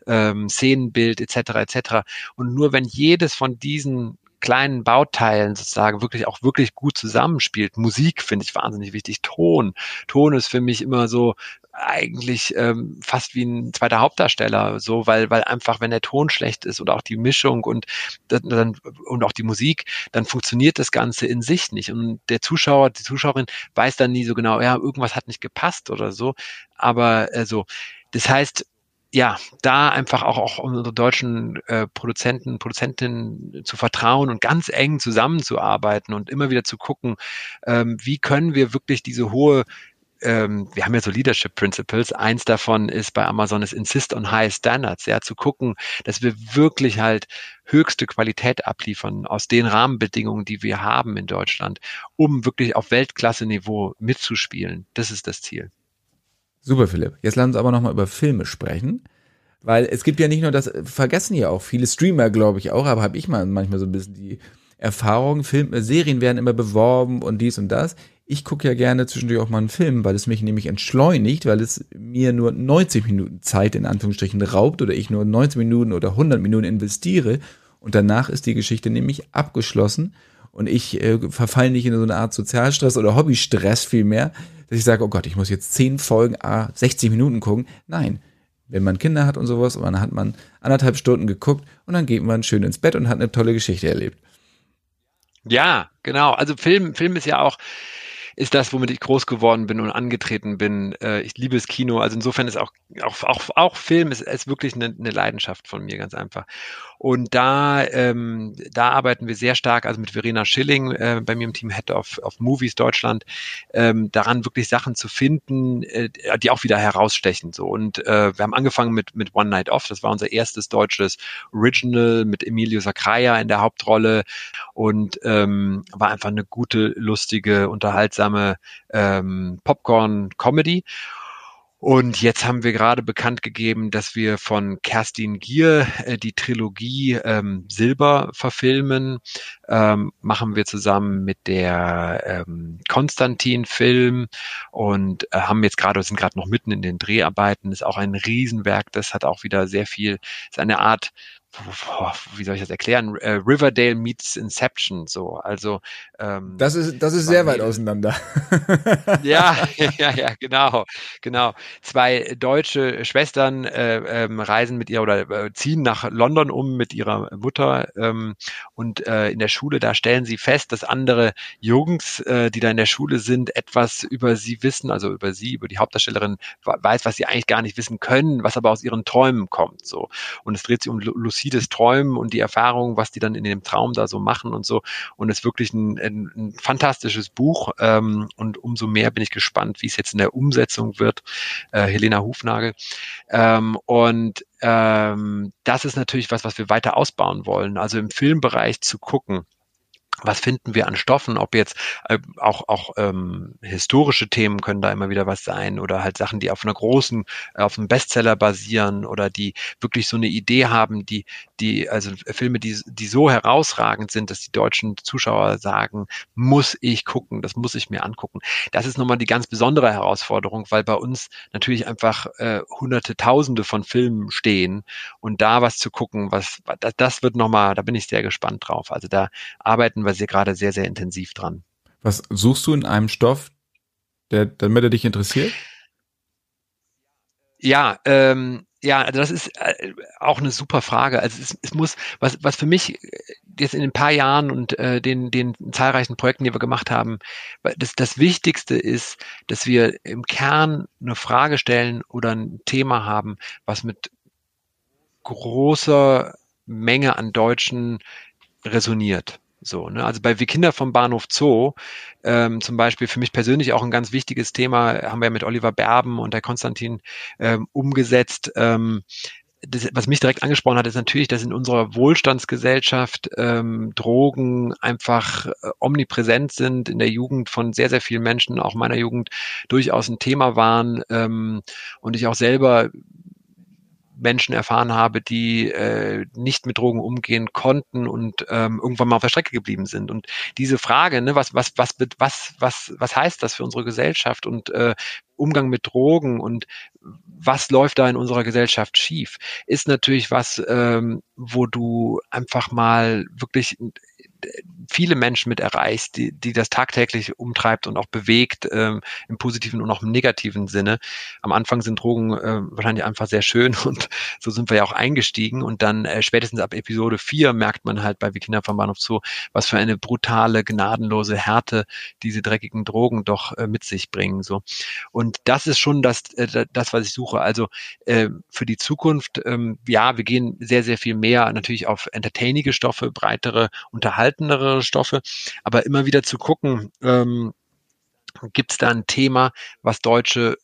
ähm, Szenenbild etc. etc. Und nur wenn jedes von diesen kleinen Bauteilen sozusagen wirklich auch wirklich gut zusammenspielt. Musik finde ich wahnsinnig wichtig. Ton. Ton ist für mich immer so eigentlich ähm, fast wie ein zweiter Hauptdarsteller, so weil weil einfach wenn der Ton schlecht ist oder auch die Mischung und dann und auch die Musik, dann funktioniert das Ganze in sich nicht und der Zuschauer, die Zuschauerin weiß dann nie so genau, ja irgendwas hat nicht gepasst oder so, aber äh, so das heißt ja, da einfach auch, auch unsere deutschen äh, Produzenten, Produzentinnen zu vertrauen und ganz eng zusammenzuarbeiten und immer wieder zu gucken, ähm, wie können wir wirklich diese hohe ähm, wir haben ja so Leadership Principles. Eins davon ist bei Amazon ist Insist on High Standards, ja, zu gucken, dass wir wirklich halt höchste Qualität abliefern aus den Rahmenbedingungen, die wir haben in Deutschland, um wirklich auf Weltklasse-Niveau mitzuspielen. Das ist das Ziel. Super, Philipp. Jetzt lassen uns aber nochmal über Filme sprechen. Weil es gibt ja nicht nur das, vergessen ja auch viele Streamer, glaube ich auch, aber habe ich mal manchmal so ein bisschen die Erfahrung, Film, Serien werden immer beworben und dies und das ich gucke ja gerne zwischendurch auch mal einen Film, weil es mich nämlich entschleunigt, weil es mir nur 90 Minuten Zeit in Anführungsstrichen raubt oder ich nur 90 Minuten oder 100 Minuten investiere und danach ist die Geschichte nämlich abgeschlossen und ich äh, verfalle nicht in so eine Art Sozialstress oder Hobbystress vielmehr, dass ich sage, oh Gott, ich muss jetzt 10 Folgen, ah, 60 Minuten gucken. Nein, wenn man Kinder hat und sowas, und dann hat man anderthalb Stunden geguckt und dann geht man schön ins Bett und hat eine tolle Geschichte erlebt. Ja, genau. Also Film, Film ist ja auch, ist das, womit ich groß geworden bin und angetreten bin. Äh, ich liebe das Kino. Also insofern ist auch, auch, auch, auch Film ist, ist wirklich eine, eine Leidenschaft von mir, ganz einfach. Und da, ähm, da arbeiten wir sehr stark, also mit Verena Schilling äh, bei mir im Team Head of, of Movies Deutschland, ähm, daran wirklich Sachen zu finden, äh, die auch wieder herausstechen. So. Und äh, wir haben angefangen mit, mit One Night Off, das war unser erstes deutsches Original mit Emilio Sacraia in der Hauptrolle und ähm, war einfach eine gute, lustige, unterhaltsame ähm, Popcorn-Comedy. Und jetzt haben wir gerade bekannt gegeben, dass wir von Kerstin Gier äh, die Trilogie ähm, Silber verfilmen. Ähm, machen wir zusammen mit der ähm, Konstantin-Film und äh, haben jetzt gerade, sind gerade noch mitten in den Dreharbeiten. Ist auch ein Riesenwerk. Das hat auch wieder sehr viel, ist eine Art wie soll ich das erklären? Äh, Riverdale meets Inception, so. Also ähm, das ist das ist sehr weit auseinander. ja, ja, ja, genau, genau. Zwei deutsche Schwestern äh, ähm, reisen mit ihr oder äh, ziehen nach London um mit ihrer Mutter ähm, und äh, in der Schule da stellen sie fest, dass andere Jungs, äh, die da in der Schule sind, etwas über sie wissen, also über sie, über die Hauptdarstellerin weiß, was sie eigentlich gar nicht wissen können, was aber aus ihren Träumen kommt, so. Und es dreht sich um Lucy luzides Träumen und die Erfahrungen, was die dann in dem Traum da so machen und so. Und es ist wirklich ein, ein, ein fantastisches Buch. Ähm, und umso mehr bin ich gespannt, wie es jetzt in der Umsetzung wird. Äh, Helena Hufnagel. Ähm, und ähm, das ist natürlich was, was wir weiter ausbauen wollen. Also im Filmbereich zu gucken was finden wir an Stoffen, ob jetzt äh, auch, auch ähm, historische Themen können da immer wieder was sein oder halt Sachen, die auf einer großen, äh, auf einem Bestseller basieren oder die wirklich so eine Idee haben, die, die, also Filme, die, die so herausragend sind, dass die deutschen Zuschauer sagen, muss ich gucken, das muss ich mir angucken. Das ist nochmal die ganz besondere Herausforderung, weil bei uns natürlich einfach äh, hunderte, tausende von Filmen stehen und da was zu gucken, was, das, das wird nochmal, da bin ich sehr gespannt drauf. Also da arbeiten wir sehr, gerade sehr, sehr intensiv dran. Was suchst du in einem Stoff, der, damit er dich interessiert? Ja, ähm, ja, also das ist äh, auch eine super Frage. Also es, es muss, was, was für mich jetzt in den paar Jahren und äh, den, den zahlreichen Projekten, die wir gemacht haben, das, das Wichtigste ist, dass wir im Kern eine Frage stellen oder ein Thema haben, was mit großer Menge an Deutschen resoniert. So, ne? Also bei Wir Kinder vom Bahnhof Zoo, ähm, zum Beispiel für mich persönlich auch ein ganz wichtiges Thema, haben wir mit Oliver Berben und der Konstantin ähm, umgesetzt. Ähm, das, was mich direkt angesprochen hat, ist natürlich, dass in unserer Wohlstandsgesellschaft ähm, Drogen einfach äh, omnipräsent sind, in der Jugend von sehr, sehr vielen Menschen, auch meiner Jugend, durchaus ein Thema waren ähm, und ich auch selber Menschen erfahren habe, die äh, nicht mit Drogen umgehen konnten und ähm, irgendwann mal auf der Strecke geblieben sind. Und diese Frage, ne, was, was, was, was, was, was heißt das für unsere Gesellschaft und äh, Umgang mit Drogen und was läuft da in unserer Gesellschaft schief, ist natürlich was, ähm, wo du einfach mal wirklich viele Menschen mit erreichst, die, die das tagtäglich umtreibt und auch bewegt, ähm, im positiven und auch im negativen Sinne. Am Anfang sind Drogen äh, wahrscheinlich einfach sehr schön und so sind wir ja auch eingestiegen und dann äh, spätestens ab Episode 4 merkt man halt bei Wikinger vom Bahnhof Zoo, was für eine brutale, gnadenlose Härte diese dreckigen Drogen doch äh, mit sich bringen. So. Und das ist schon das, äh, das was ich suche. Also äh, für die Zukunft, ähm, ja, wir gehen sehr, sehr viel mehr natürlich auf entertainige Stoffe, breitere, unterhaltendere Stoffe, aber immer wieder zu gucken, ähm, gibt es da ein Thema, was deutsche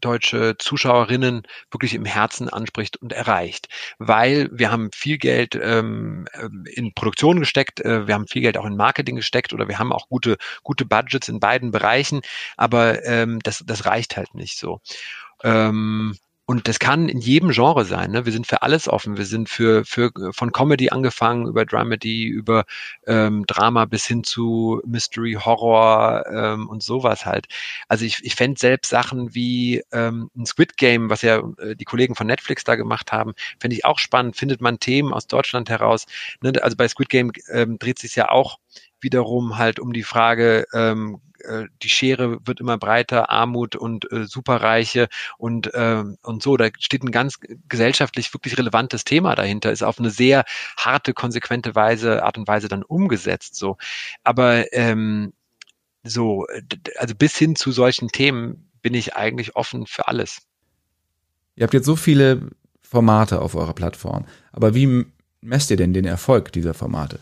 deutsche Zuschauerinnen wirklich im Herzen anspricht und erreicht. Weil wir haben viel Geld ähm, in Produktion gesteckt, äh, wir haben viel Geld auch in Marketing gesteckt oder wir haben auch gute, gute Budgets in beiden Bereichen, aber ähm, das, das reicht halt nicht so. Ähm, und das kann in jedem Genre sein. Ne? Wir sind für alles offen. Wir sind für, für von Comedy angefangen, über Dramedy, über ähm, Drama bis hin zu Mystery, Horror ähm, und sowas halt. Also ich, ich fände selbst Sachen wie ähm, ein Squid Game, was ja äh, die Kollegen von Netflix da gemacht haben, fände ich auch spannend. Findet man Themen aus Deutschland heraus. Ne? Also bei Squid Game ähm, dreht sich ja auch wiederum halt um die Frage, ähm, äh, die Schere wird immer breiter, Armut und äh, Superreiche und, äh, und so. Da steht ein ganz gesellschaftlich wirklich relevantes Thema dahinter, ist auf eine sehr harte, konsequente Weise, Art und Weise dann umgesetzt. So. Aber ähm, so, also bis hin zu solchen Themen bin ich eigentlich offen für alles. Ihr habt jetzt so viele Formate auf eurer Plattform, aber wie messt ihr denn den Erfolg dieser Formate?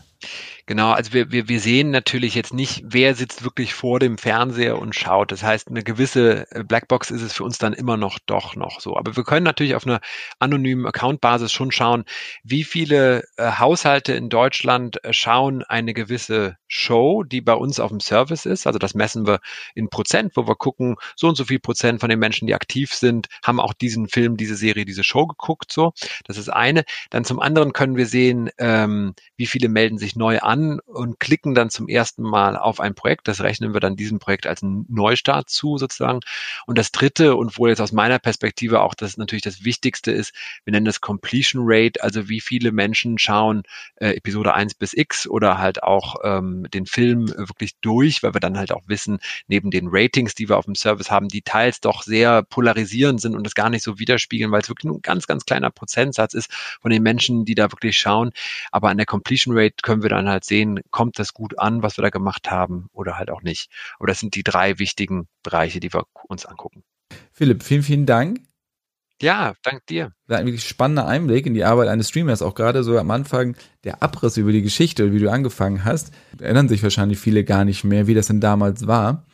Genau, also wir, wir, wir sehen natürlich jetzt nicht, wer sitzt wirklich vor dem Fernseher und schaut. Das heißt, eine gewisse äh, Blackbox ist es für uns dann immer noch doch noch so. Aber wir können natürlich auf einer anonymen Accountbasis schon schauen, wie viele äh, Haushalte in Deutschland äh, schauen eine gewisse Show, die bei uns auf dem Service ist. Also das messen wir in Prozent, wo wir gucken, so und so viel Prozent von den Menschen, die aktiv sind, haben auch diesen Film, diese Serie, diese Show geguckt. So, das ist eine. Dann zum anderen können wir sehen, ähm, wie viele melden sich neu an an und klicken dann zum ersten Mal auf ein Projekt. Das rechnen wir dann diesem Projekt als Neustart zu sozusagen. Und das dritte und wohl jetzt aus meiner Perspektive auch das natürlich das Wichtigste ist, wir nennen das Completion Rate, also wie viele Menschen schauen äh, Episode 1 bis X oder halt auch ähm, den Film wirklich durch, weil wir dann halt auch wissen, neben den Ratings, die wir auf dem Service haben, die teils doch sehr polarisierend sind und das gar nicht so widerspiegeln, weil es wirklich nur ein ganz, ganz kleiner Prozentsatz ist von den Menschen, die da wirklich schauen. Aber an der Completion Rate können wir dann halt halt sehen, kommt das gut an, was wir da gemacht haben oder halt auch nicht. Aber das sind die drei wichtigen Bereiche, die wir uns angucken. Philipp, vielen, vielen Dank. Ja, dank dir. Das ein wirklich spannender Einblick in die Arbeit eines Streamers, auch gerade so am Anfang der Abriss über die Geschichte, wie du angefangen hast. Erinnern sich wahrscheinlich viele gar nicht mehr, wie das denn damals war.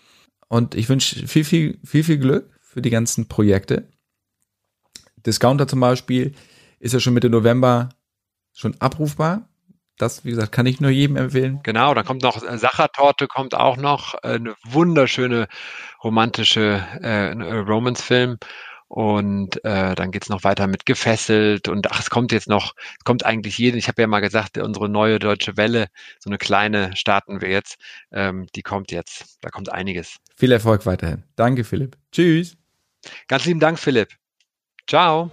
Und ich wünsche viel, viel, viel, viel Glück für die ganzen Projekte. Discounter zum Beispiel ist ja schon Mitte November schon abrufbar das, wie gesagt, kann ich nur jedem empfehlen. Genau, dann kommt noch äh, Sachertorte, kommt auch noch, äh, eine wunderschöne romantische äh, Romance-Film. Und äh, dann geht's noch weiter mit Gefesselt und ach, es kommt jetzt noch, es kommt eigentlich jeden. Ich habe ja mal gesagt, unsere neue deutsche Welle, so eine kleine starten wir jetzt, ähm, die kommt jetzt. Da kommt einiges. Viel Erfolg weiterhin. Danke, Philipp. Tschüss. Ganz lieben Dank, Philipp. Ciao.